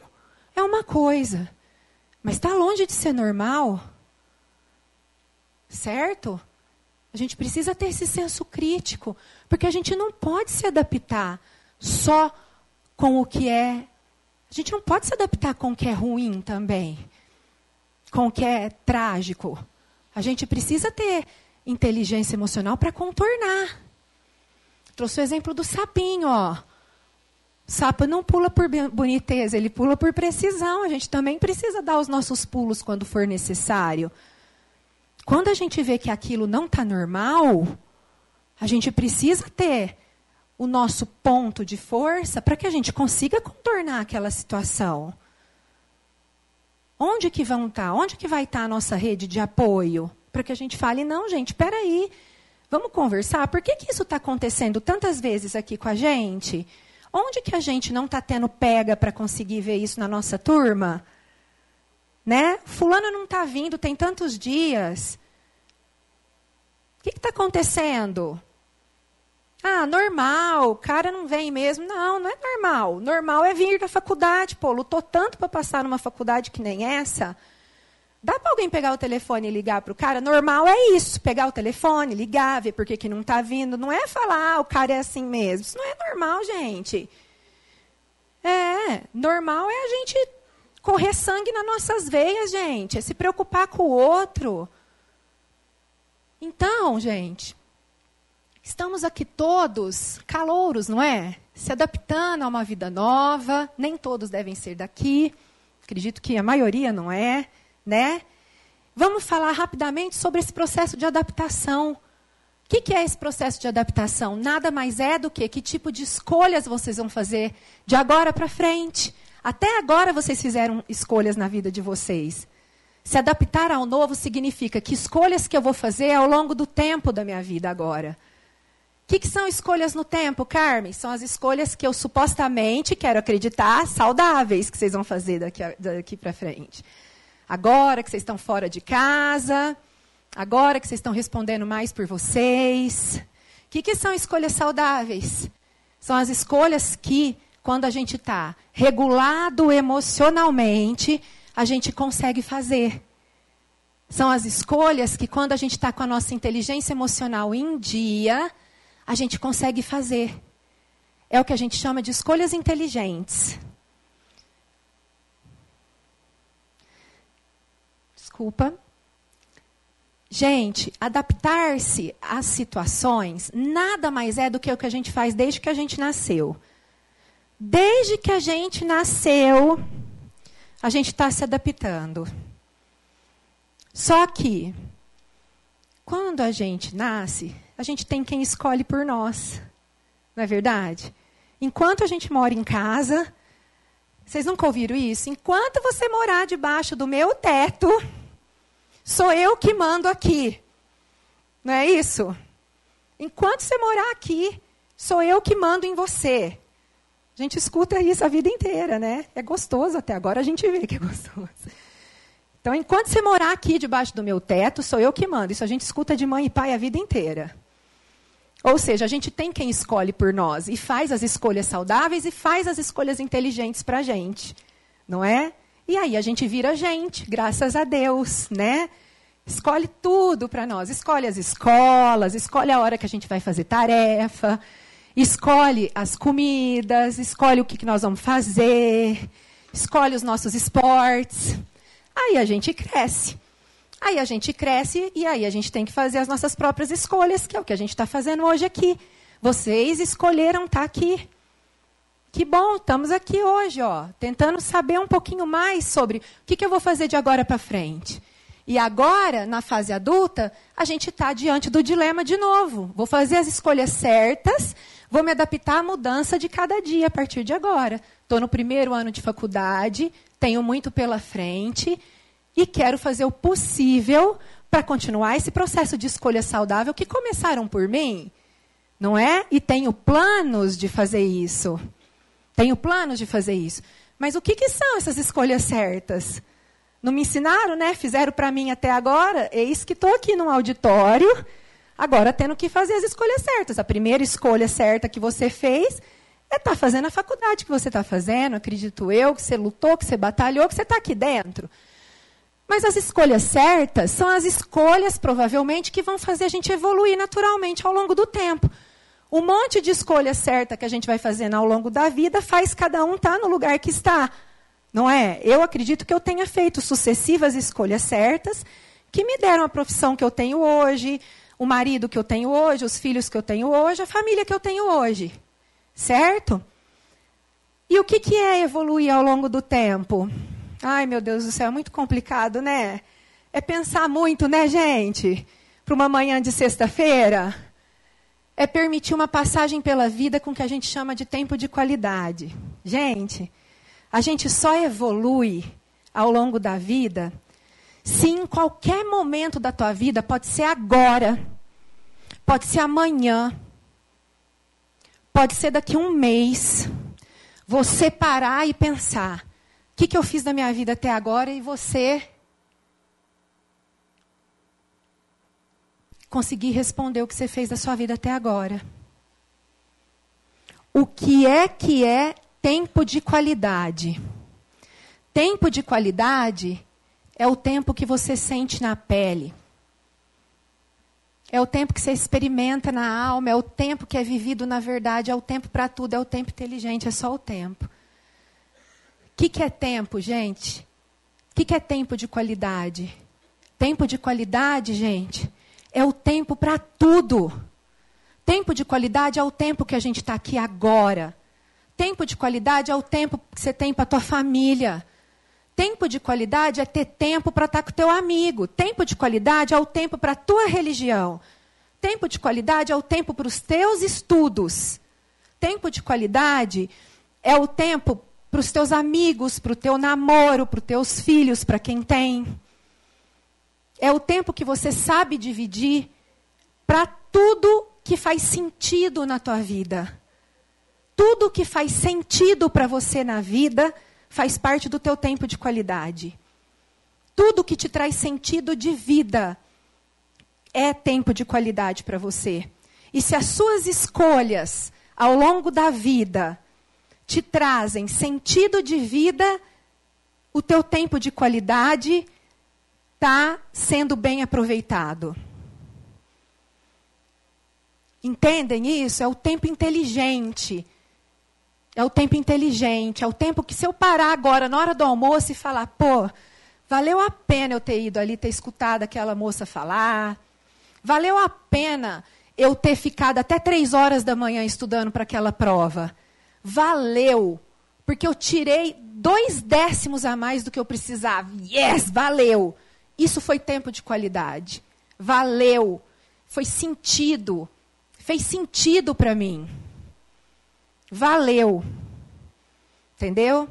é uma coisa, mas está longe de ser normal. Certo? A gente precisa ter esse senso crítico, porque a gente não pode se adaptar só com o que é. A gente não pode se adaptar com o que é ruim também, com o que é trágico. A gente precisa ter inteligência emocional para contornar. Trouxe o exemplo do sapinho, ó. O sapo não pula por boniteza, ele pula por precisão. A gente também precisa dar os nossos pulos quando for necessário. Quando a gente vê que aquilo não está normal, a gente precisa ter o nosso ponto de força para que a gente consiga contornar aquela situação. Onde que vão estar? Tá? Onde que vai estar tá a nossa rede de apoio? Para que a gente fale, não, gente, espera aí, vamos conversar. Por que, que isso está acontecendo tantas vezes aqui com a gente? Onde que a gente não está tendo pega para conseguir ver isso na nossa turma? Né? Fulano não está vindo, tem tantos dias. O que está acontecendo? Ah, normal, o cara não vem mesmo. Não, não é normal. Normal é vir da faculdade, pô, lutou tanto para passar numa faculdade que nem essa. Dá para alguém pegar o telefone e ligar para o cara? Normal é isso, pegar o telefone, ligar, ver por que, que não está vindo. Não é falar, ah, o cara é assim mesmo. Isso não é normal, gente. É, normal é a gente correr sangue nas nossas veias, gente. É se preocupar com o outro. Então, gente, Estamos aqui todos calouros, não é? Se adaptando a uma vida nova. Nem todos devem ser daqui. Acredito que a maioria não é, né? Vamos falar rapidamente sobre esse processo de adaptação. O que, que, é esse processo de adaptação? Nada mais é do que que tipo de escolhas vocês vão fazer de agora para frente. Até agora vocês fizeram escolhas na vida de vocês. Se adaptar ao novo significa que escolhas que eu vou fazer ao longo do tempo da minha vida agora. O que, que, são escolhas no tempo, Carmen? São as escolhas que eu supostamente quero acreditar saudáveis que vocês vão fazer daqui, daqui para frente. Agora que vocês estão fora de casa, agora que vocês estão respondendo mais por vocês. O que, que são escolhas saudáveis? São as escolhas que, quando a gente está regulado emocionalmente, a gente consegue fazer. São as escolhas que, quando a gente está com a nossa inteligência emocional em dia, a gente consegue fazer. É o que a gente chama de escolhas inteligentes. Desculpa. Gente, adaptar-se às situações nada mais é do que o que a gente faz desde que a gente nasceu. Desde que a gente nasceu, a gente está se adaptando. Só que, quando a gente nasce, a gente tem quem escolhe por nós. Não é verdade? Enquanto a gente mora em casa, vocês nunca ouviram isso? Enquanto você morar debaixo do meu teto, sou eu que mando aqui. Não é isso? Enquanto você morar aqui, sou eu que mando em você. A gente escuta isso a vida inteira, né? É gostoso até agora a gente vê que é gostoso. Então, enquanto você morar aqui debaixo do meu teto, sou eu que mando. Isso a gente escuta de mãe e pai a vida inteira. Ou seja, a gente tem quem escolhe por nós e faz as escolhas saudáveis e faz as escolhas inteligentes para a gente, não é? E aí a gente vira gente, graças a Deus, né? Escolhe tudo para nós. Escolhe as escolas, escolhe a hora que a gente vai fazer tarefa, escolhe as comidas, escolhe o que, que nós vamos fazer, escolhe os nossos esportes. Aí a gente cresce. Aí a gente cresce e aí a gente tem que fazer as nossas próprias escolhas, que é o que a gente está fazendo hoje aqui. Vocês escolheram estar tá aqui. Que bom, estamos aqui hoje, ó, tentando saber um pouquinho mais sobre o que, que eu vou fazer de agora para frente. E agora, na fase adulta, a gente está diante do dilema de novo. Vou fazer as escolhas certas, vou me adaptar à mudança de cada dia a partir de agora. Estou no primeiro ano de faculdade, tenho muito pela frente e quero fazer o possível para continuar esse processo de escolha saudável que começaram por mim, não é? E tenho planos de fazer isso. Tenho planos de fazer isso. Mas o que, que são essas escolhas certas? Não me ensinaram, né? Fizeram para mim até agora. Eis que estou aqui num auditório, agora tendo que fazer as escolhas certas. A primeira escolha certa que você fez é estar tá fazendo a faculdade que você está fazendo. Acredito eu que você lutou, que você batalhou, que você está aqui dentro. Mas as escolhas certas são as escolhas, provavelmente, que vão fazer a gente evoluir naturalmente ao longo do tempo. Um monte de escolha certa que a gente vai fazendo ao longo da vida faz cada um estar tá no lugar que está. Não é? Eu acredito que eu tenha feito sucessivas escolhas certas que me deram a profissão que eu tenho hoje, o marido que eu tenho hoje, os filhos que eu tenho hoje, a família que eu tenho hoje. Certo? E o que, que é evoluir ao longo do tempo? Ai, meu Deus do céu, é muito complicado, né? É pensar muito, né, gente? Para uma manhã de sexta-feira é permitir uma passagem pela vida com o que a gente chama de tempo de qualidade. Gente, a gente só evolui ao longo da vida se em qualquer momento da tua vida, pode ser agora, pode ser amanhã, pode ser daqui a um mês, você parar e pensar: o que, que eu fiz da minha vida até agora? E você conseguir responder o que você fez da sua vida até agora. O que é que é tempo de qualidade? Tempo de qualidade é o tempo que você sente na pele. É o tempo que você experimenta na alma, é o tempo que é vivido na verdade, é o tempo para tudo, é o tempo inteligente, é só o tempo. O que, que é tempo, gente? O que, que é tempo de qualidade? Tempo de qualidade, gente, é o tempo para tudo. Tempo de qualidade é o tempo que a gente está aqui agora. Tempo de qualidade é o tempo que você tem para a tua família. Tempo de qualidade é ter tempo para estar tá com o teu amigo. Tempo de qualidade é o tempo para a tua religião. Tempo de qualidade é o tempo para os teus estudos. Tempo de qualidade é o tempo para os teus amigos, para o teu namoro, para os teus filhos, para quem tem. É o tempo que você sabe dividir para tudo que faz sentido na tua vida. Tudo que faz sentido para você na vida faz parte do teu tempo de qualidade. Tudo que te traz sentido de vida é tempo de qualidade para você. E se as suas escolhas ao longo da vida te trazem sentido de vida, o teu tempo de qualidade está sendo bem aproveitado. Entendem isso? É o tempo inteligente. É o tempo inteligente. É o tempo que, se eu parar agora, na hora do almoço, e falar, pô, valeu a pena eu ter ido ali, ter escutado aquela moça falar. Valeu a pena eu ter ficado até três horas da manhã estudando para aquela prova. Valeu. Porque eu tirei dois décimos a mais do que eu precisava. Yes, valeu. Isso foi tempo de qualidade. Valeu. Foi sentido. Fez sentido para mim. Valeu. Entendeu?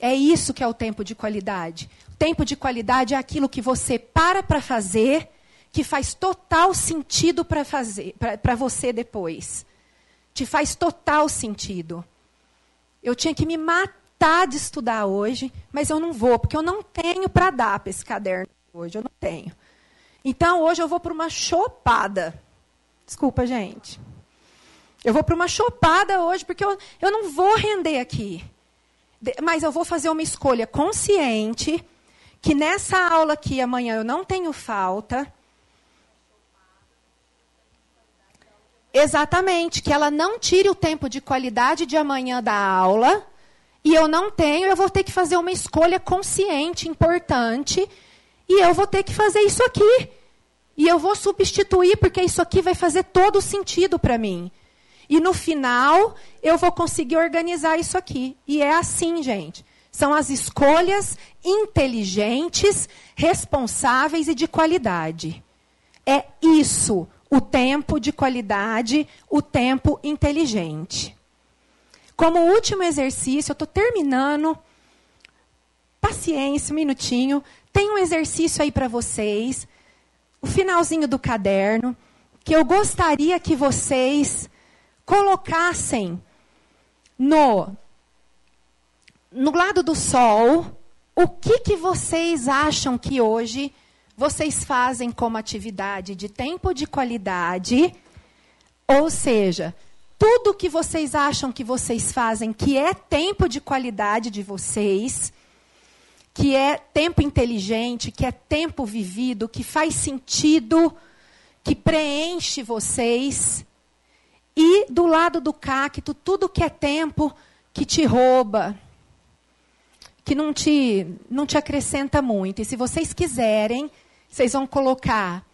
É isso que é o tempo de qualidade. O tempo de qualidade é aquilo que você para para fazer, que faz total sentido para fazer, para você depois. Te faz total sentido. Eu tinha que me matar de estudar hoje, mas eu não vou, porque eu não tenho para dar para esse caderno hoje, eu não tenho. Então, hoje eu vou para uma chopada. Desculpa, gente. Eu vou para uma chopada hoje, porque eu, eu não vou render aqui. Mas eu vou fazer uma escolha consciente, que nessa aula aqui amanhã eu não tenho falta. Exatamente, que ela não tire o tempo de qualidade de amanhã da aula e eu não tenho, eu vou ter que fazer uma escolha consciente, importante, e eu vou ter que fazer isso aqui. E eu vou substituir, porque isso aqui vai fazer todo sentido para mim. E no final, eu vou conseguir organizar isso aqui. E é assim, gente. São as escolhas inteligentes, responsáveis e de qualidade. É isso, o tempo de qualidade, o tempo inteligente. Como último exercício, eu estou terminando. Paciência, um minutinho. Tem um exercício aí para vocês. o finalzinho do caderno, que eu gostaria que vocês colocassem no no lado do sol, o que que vocês acham que hoje vocês fazem como atividade de tempo de qualidade? Ou seja, tudo que vocês acham que vocês fazem que é tempo de qualidade de vocês, que é tempo inteligente, que é tempo vivido, que faz sentido, que preenche vocês. E do lado do cacto, tudo que é tempo que te rouba, que não te, não te acrescenta muito. E se vocês quiserem, vocês vão colocar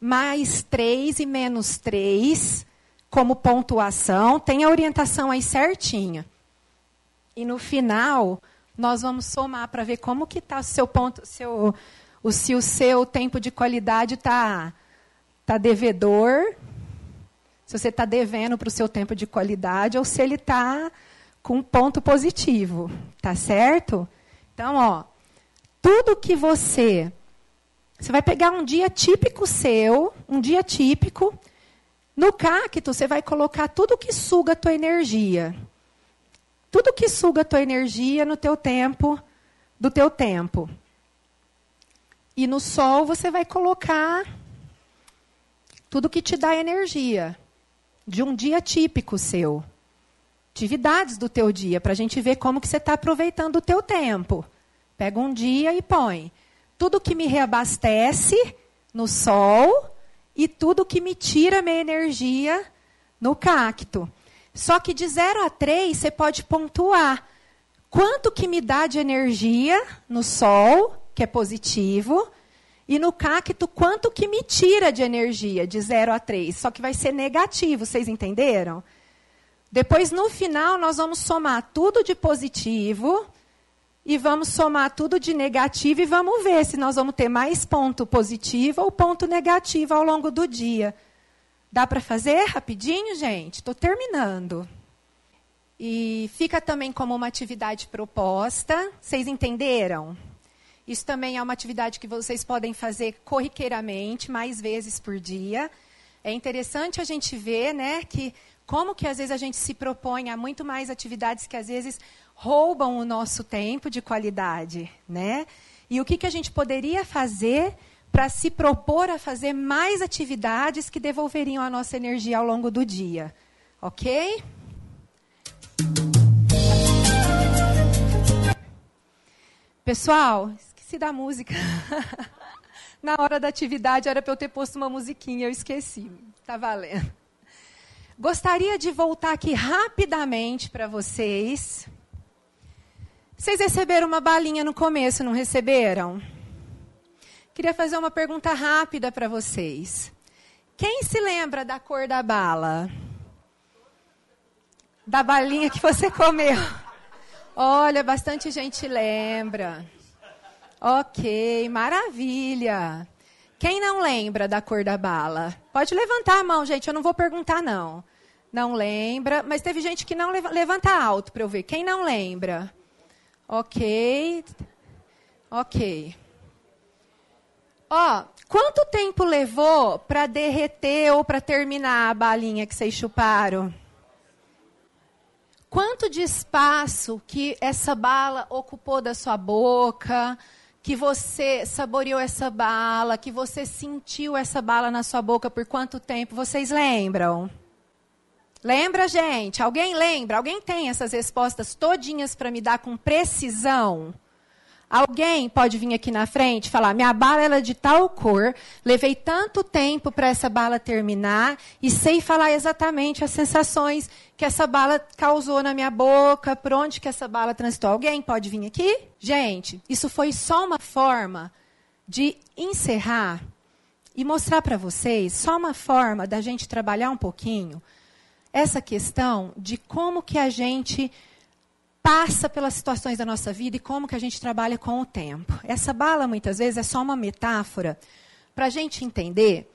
mais três e menos três como pontuação. Tem a orientação aí certinha. E no final, nós vamos somar para ver como que está o seu ponto, seu, o, se o seu tempo de qualidade está tá devedor, se você está devendo para o seu tempo de qualidade, ou se ele está com um ponto positivo, tá certo? Então, ó, tudo que você você vai pegar um dia típico seu, um dia típico, no cacto você vai colocar tudo que suga a tua energia. Tudo que suga a tua energia no teu tempo, do teu tempo. E no sol você vai colocar tudo que te dá energia de um dia típico seu atividades do teu dia, para a gente ver como que você está aproveitando o teu tempo. Pega um dia e põe tudo que me reabastece no sol e tudo que me tira minha energia no cacto. Só que de 0 a 3 você pode pontuar quanto que me dá de energia no sol, que é positivo, e no cacto quanto que me tira de energia de 0 a 3. Só que vai ser negativo, vocês entenderam? Depois, no final, nós vamos somar tudo de positivo e vamos somar tudo de negativo e vamos ver se nós vamos ter mais ponto positivo ou ponto negativo ao longo do dia. Dá para fazer rapidinho, gente? Estou terminando. E fica também como uma atividade proposta. Vocês entenderam? Isso também é uma atividade que vocês podem fazer corriqueiramente, mais vezes por dia. É interessante a gente ver, né, que como que às vezes a gente se propõe a muito mais atividades que às vezes roubam o nosso tempo de qualidade, né? E o que, que a gente poderia fazer para se propor a fazer mais atividades que devolveriam a nossa energia ao longo do dia, ok? Pessoal, esqueci da música. Na hora da atividade era para eu ter posto uma musiquinha, eu esqueci. Tá valendo. Gostaria de voltar aqui rapidamente para vocês. Vocês receberam uma balinha no começo, não receberam? Queria fazer uma pergunta rápida para vocês. Quem se lembra da cor da bala? Da balinha que você comeu? Olha, bastante gente lembra. Ok, maravilha. Quem não lembra da cor da bala? Pode levantar a mão, gente, eu não vou perguntar, não. Não lembra, mas teve gente que não levanta alto para eu ver. Quem não lembra? Ok. Ok. Ó, quanto tempo levou para derreter ou para terminar a balinha que vocês chuparam? Quanto de espaço que essa bala ocupou da sua boca? Que você saboreou essa bala? Que você sentiu essa bala na sua boca por quanto tempo? Vocês lembram? Lembra, gente? Alguém lembra? Alguém tem essas respostas todinhas para me dar com precisão? Alguém pode vir aqui na frente e falar: minha bala é de tal cor, levei tanto tempo para essa bala terminar e sei falar exatamente as sensações que essa bala causou na minha boca, por onde que essa bala transitou. Alguém pode vir aqui? Gente, isso foi só uma forma de encerrar e mostrar para vocês, só uma forma da gente trabalhar um pouquinho essa questão de como que a gente passa pelas situações da nossa vida e como que a gente trabalha com o tempo. Essa bala, muitas vezes, é só uma metáfora para a gente entender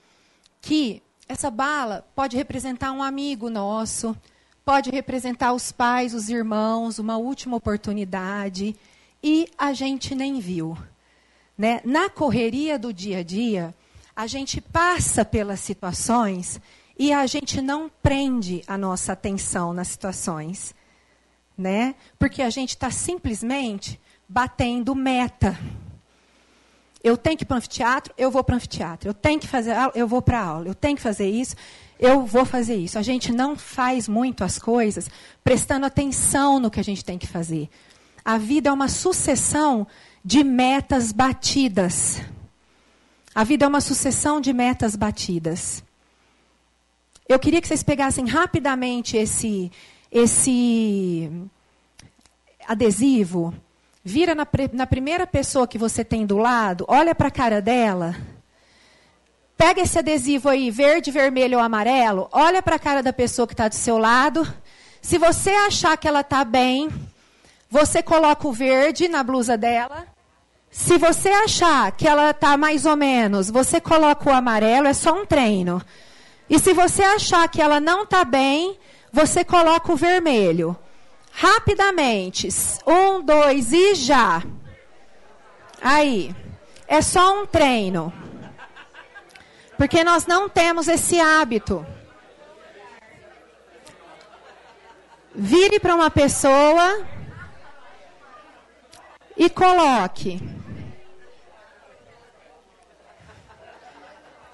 que essa bala pode representar um amigo nosso, pode representar os pais, os irmãos, uma última oportunidade, e a gente nem viu. Né? Na correria do dia a dia, a gente passa pelas situações e a gente não prende a nossa atenção nas situações, né? Porque a gente está simplesmente batendo meta. Eu tenho que ir para o anfiteatro, eu vou para o anfiteatro. Eu tenho que fazer aula, eu vou para a aula. Eu tenho que fazer isso, eu vou fazer isso. A gente não faz muito as coisas prestando atenção no que a gente tem que fazer. A vida é uma sucessão de metas batidas. A vida é uma sucessão de metas batidas. Eu queria que vocês pegassem rapidamente esse, esse adesivo, vira na, na primeira pessoa que você tem do lado, olha para a cara dela, pega esse adesivo aí, verde, vermelho ou amarelo, olha para a cara da pessoa que está do seu lado. Se você achar que ela está bem, você coloca o verde na blusa dela. Se você achar que ela está mais ou menos, você coloca o amarelo, é só um treino. E se você achar que ela não está bem, você coloca o vermelho. Rapidamente. Um, dois e já. Aí. É só um treino. Porque nós não temos esse hábito. Vire para uma pessoa e coloque.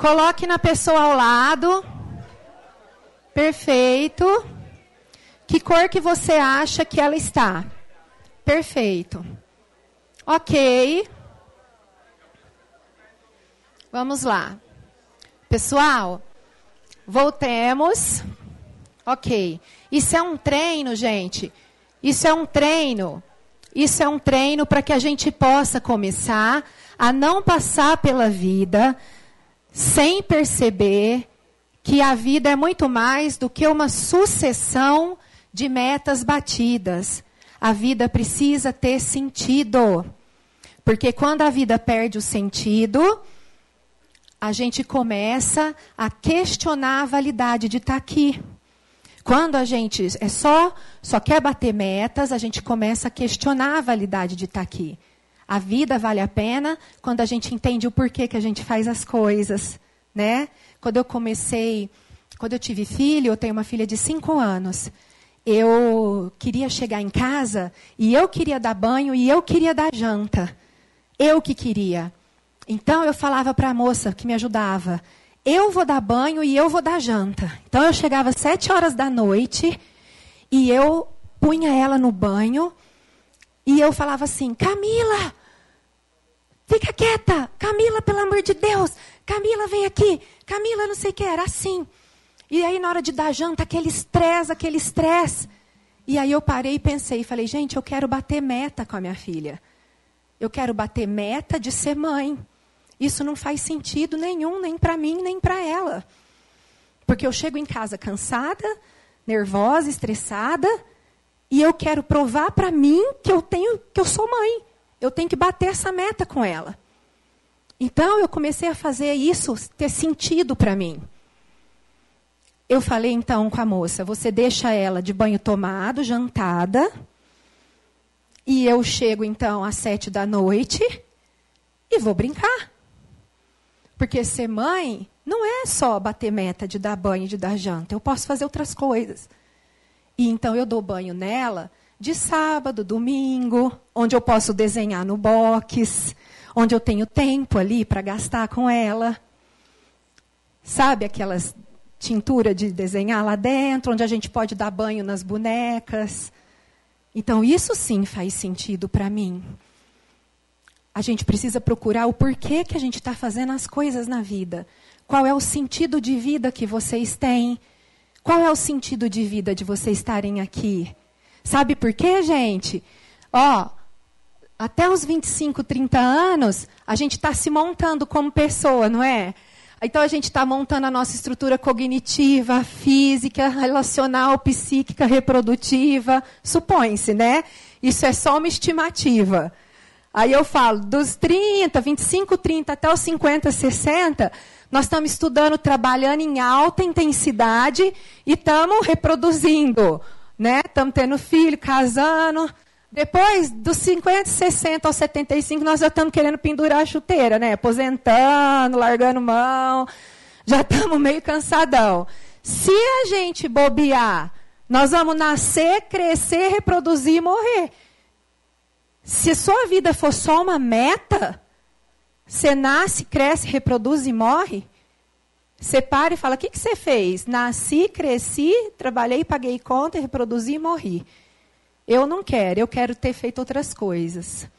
Coloque na pessoa ao lado. Perfeito. Que cor que você acha que ela está? Perfeito. Ok. Vamos lá. Pessoal, voltemos. Ok. Isso é um treino, gente. Isso é um treino. Isso é um treino para que a gente possa começar a não passar pela vida sem perceber que a vida é muito mais do que uma sucessão de metas batidas. A vida precisa ter sentido. Porque quando a vida perde o sentido, a gente começa a questionar a validade de estar aqui. Quando a gente é só, só quer bater metas, a gente começa a questionar a validade de estar aqui. A vida vale a pena quando a gente entende o porquê que a gente faz as coisas, né? Quando eu comecei, quando eu tive filho, eu tenho uma filha de cinco anos. Eu queria chegar em casa e eu queria dar banho e eu queria dar janta. Eu que queria. Então eu falava para a moça que me ajudava: eu vou dar banho e eu vou dar janta. Então eu chegava às sete horas da noite e eu punha ela no banho e eu falava assim: Camila, Fica quieta! Camila, pelo amor de Deus! Camila, vem aqui! Camila, não sei o que, era assim. E aí, na hora de dar janta, aquele estresse, aquele estresse. E aí eu parei e pensei, falei, gente, eu quero bater meta com a minha filha. Eu quero bater meta de ser mãe. Isso não faz sentido nenhum, nem para mim, nem para ela. Porque eu chego em casa cansada, nervosa, estressada, e eu quero provar para mim que eu tenho, que eu sou mãe eu tenho que bater essa meta com ela. Então eu comecei a fazer isso ter sentido para mim. Eu falei então com a moça: você deixa ela de banho tomado, jantada, e eu chego então às sete da noite e vou brincar. Porque ser mãe não é só bater meta de dar banho, de dar janta. Eu posso fazer outras coisas. E então eu dou banho nela de sábado, domingo, onde eu posso desenhar no box, onde eu tenho tempo ali para gastar com ela. Sabe aquelas tintura de desenhar lá dentro, onde a gente pode dar banho nas bonecas. Então, isso sim faz sentido para mim. A gente precisa procurar o porquê que a gente está fazendo as coisas na vida. Qual é o sentido de vida que vocês têm? Qual é o sentido de vida de vocês estarem aqui? Sabe por quê, gente? Ó, até os 25, 30 anos, a gente está se montando como pessoa, não é? Então a gente está montando a nossa estrutura cognitiva, física, relacional, psíquica, reprodutiva. Supõe-se, né? Isso é só uma estimativa. Aí eu falo, dos 30, 25, 30 até os 50, 60, nós estamos estudando, trabalhando em alta intensidade e estamos reproduzindo né? Estamos tendo filho, casando. Depois dos 50, 60 aos 75, nós já estamos querendo pendurar a chuteira, né? Aposentando, largando mão, já estamos meio cansadão. Se a gente bobear, nós vamos nascer, crescer, reproduzir e morrer. Se sua vida for só uma meta, você nasce, cresce, reproduz e morre. Você para e fala: o que, que você fez? Nasci, cresci, trabalhei, paguei conta, reproduzi e morri. Eu não quero, eu quero ter feito outras coisas.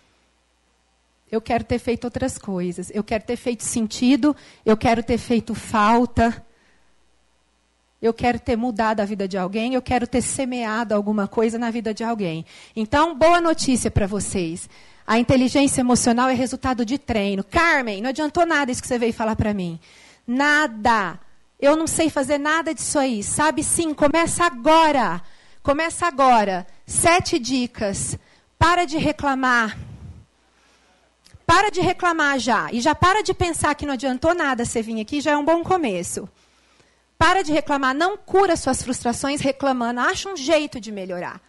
Eu quero ter feito outras coisas. Eu quero ter feito sentido, eu quero ter feito falta. Eu quero ter mudado a vida de alguém, eu quero ter semeado alguma coisa na vida de alguém. Então, boa notícia para vocês. A inteligência emocional é resultado de treino. Carmen, não adiantou nada isso que você veio falar para mim. Nada. Eu não sei fazer nada disso aí. Sabe sim, começa agora. Começa agora. Sete dicas. Para de reclamar. Para de reclamar já. E já para de pensar que não adiantou nada você vir aqui, já é um bom começo. Para de reclamar. Não cura suas frustrações reclamando. Acha um jeito de melhorar.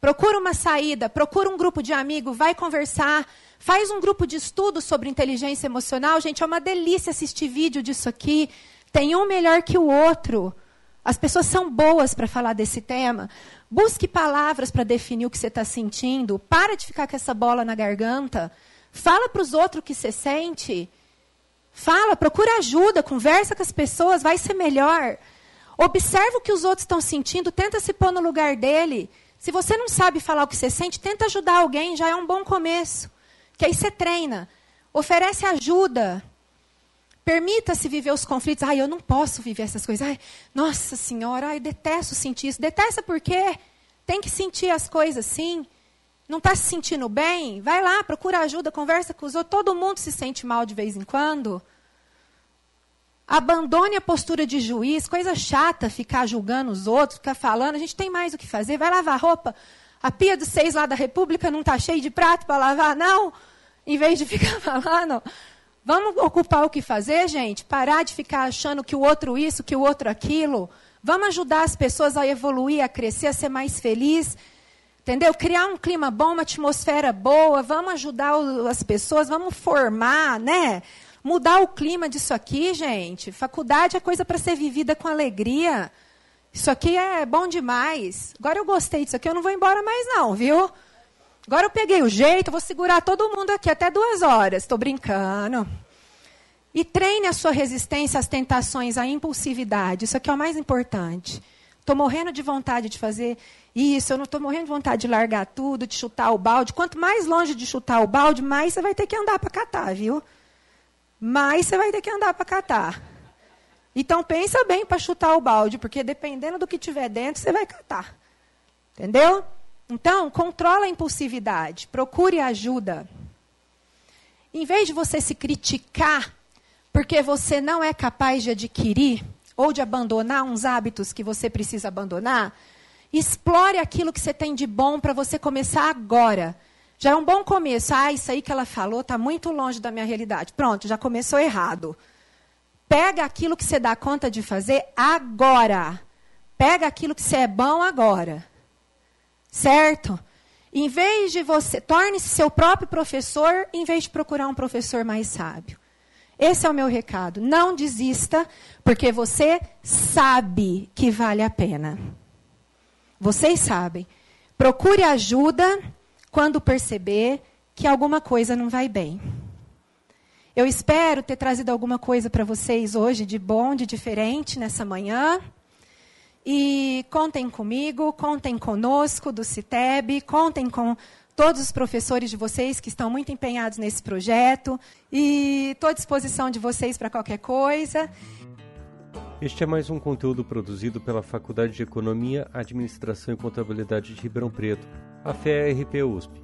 Procura uma saída, procura um grupo de amigos, vai conversar, faz um grupo de estudo sobre inteligência emocional. Gente, é uma delícia assistir vídeo disso aqui. Tem um melhor que o outro. As pessoas são boas para falar desse tema. Busque palavras para definir o que você está sentindo. Para de ficar com essa bola na garganta. Fala para os outros o que você sente. Fala, procura ajuda, conversa com as pessoas, vai ser melhor. Observa o que os outros estão sentindo, tenta se pôr no lugar dele. Se você não sabe falar o que você sente, tenta ajudar alguém, já é um bom começo. Que aí você treina. Oferece ajuda. Permita-se viver os conflitos. Ai, eu não posso viver essas coisas. Ai, nossa senhora, ai, detesto sentir isso. Detesta por quê? Tem que sentir as coisas sim. Não está se sentindo bem? Vai lá, procura ajuda, conversa com os outros. Todo mundo se sente mal de vez em quando. Abandone a postura de juiz, coisa chata ficar julgando os outros, ficar falando. A gente tem mais o que fazer. Vai lavar roupa. A pia dos seis lá da República não está cheia de prato para lavar, não? Em vez de ficar falando. Vamos ocupar o que fazer, gente? Parar de ficar achando que o outro isso, que o outro aquilo. Vamos ajudar as pessoas a evoluir, a crescer, a ser mais feliz. Entendeu? Criar um clima bom, uma atmosfera boa. Vamos ajudar as pessoas, vamos formar, né? mudar o clima disso aqui, gente. Faculdade é coisa para ser vivida com alegria. Isso aqui é bom demais. Agora eu gostei disso aqui, eu não vou embora mais não, viu? Agora eu peguei o jeito, vou segurar todo mundo aqui até duas horas. Estou brincando. E treine a sua resistência às tentações, à impulsividade. Isso aqui é o mais importante. Estou morrendo de vontade de fazer isso, eu não estou morrendo de vontade de largar tudo, de chutar o balde. Quanto mais longe de chutar o balde, mais você vai ter que andar para catar, viu? mais você vai ter que andar para catar. Então pensa bem para chutar o balde, porque dependendo do que tiver dentro, você vai catar. Entendeu? Então, controla a impulsividade, procure ajuda. Em vez de você se criticar porque você não é capaz de adquirir ou de abandonar uns hábitos que você precisa abandonar, explore aquilo que você tem de bom para você começar agora. Já é um bom começo. Ah, isso aí que ela falou está muito longe da minha realidade. Pronto, já começou errado. Pega aquilo que você dá conta de fazer agora. Pega aquilo que você é bom agora. Certo? Em vez de você. Torne-se seu próprio professor, em vez de procurar um professor mais sábio. Esse é o meu recado. Não desista, porque você sabe que vale a pena. Vocês sabem. Procure ajuda quando perceber que alguma coisa não vai bem. Eu espero ter trazido alguma coisa para vocês hoje de bom, de diferente nessa manhã. E contem comigo, contem conosco do CITEB, contem com todos os professores de vocês que estão muito empenhados nesse projeto. E estou à disposição de vocês para qualquer coisa. Este é mais um conteúdo produzido pela Faculdade de Economia, Administração e Contabilidade de Ribeirão Preto a FEARP USP.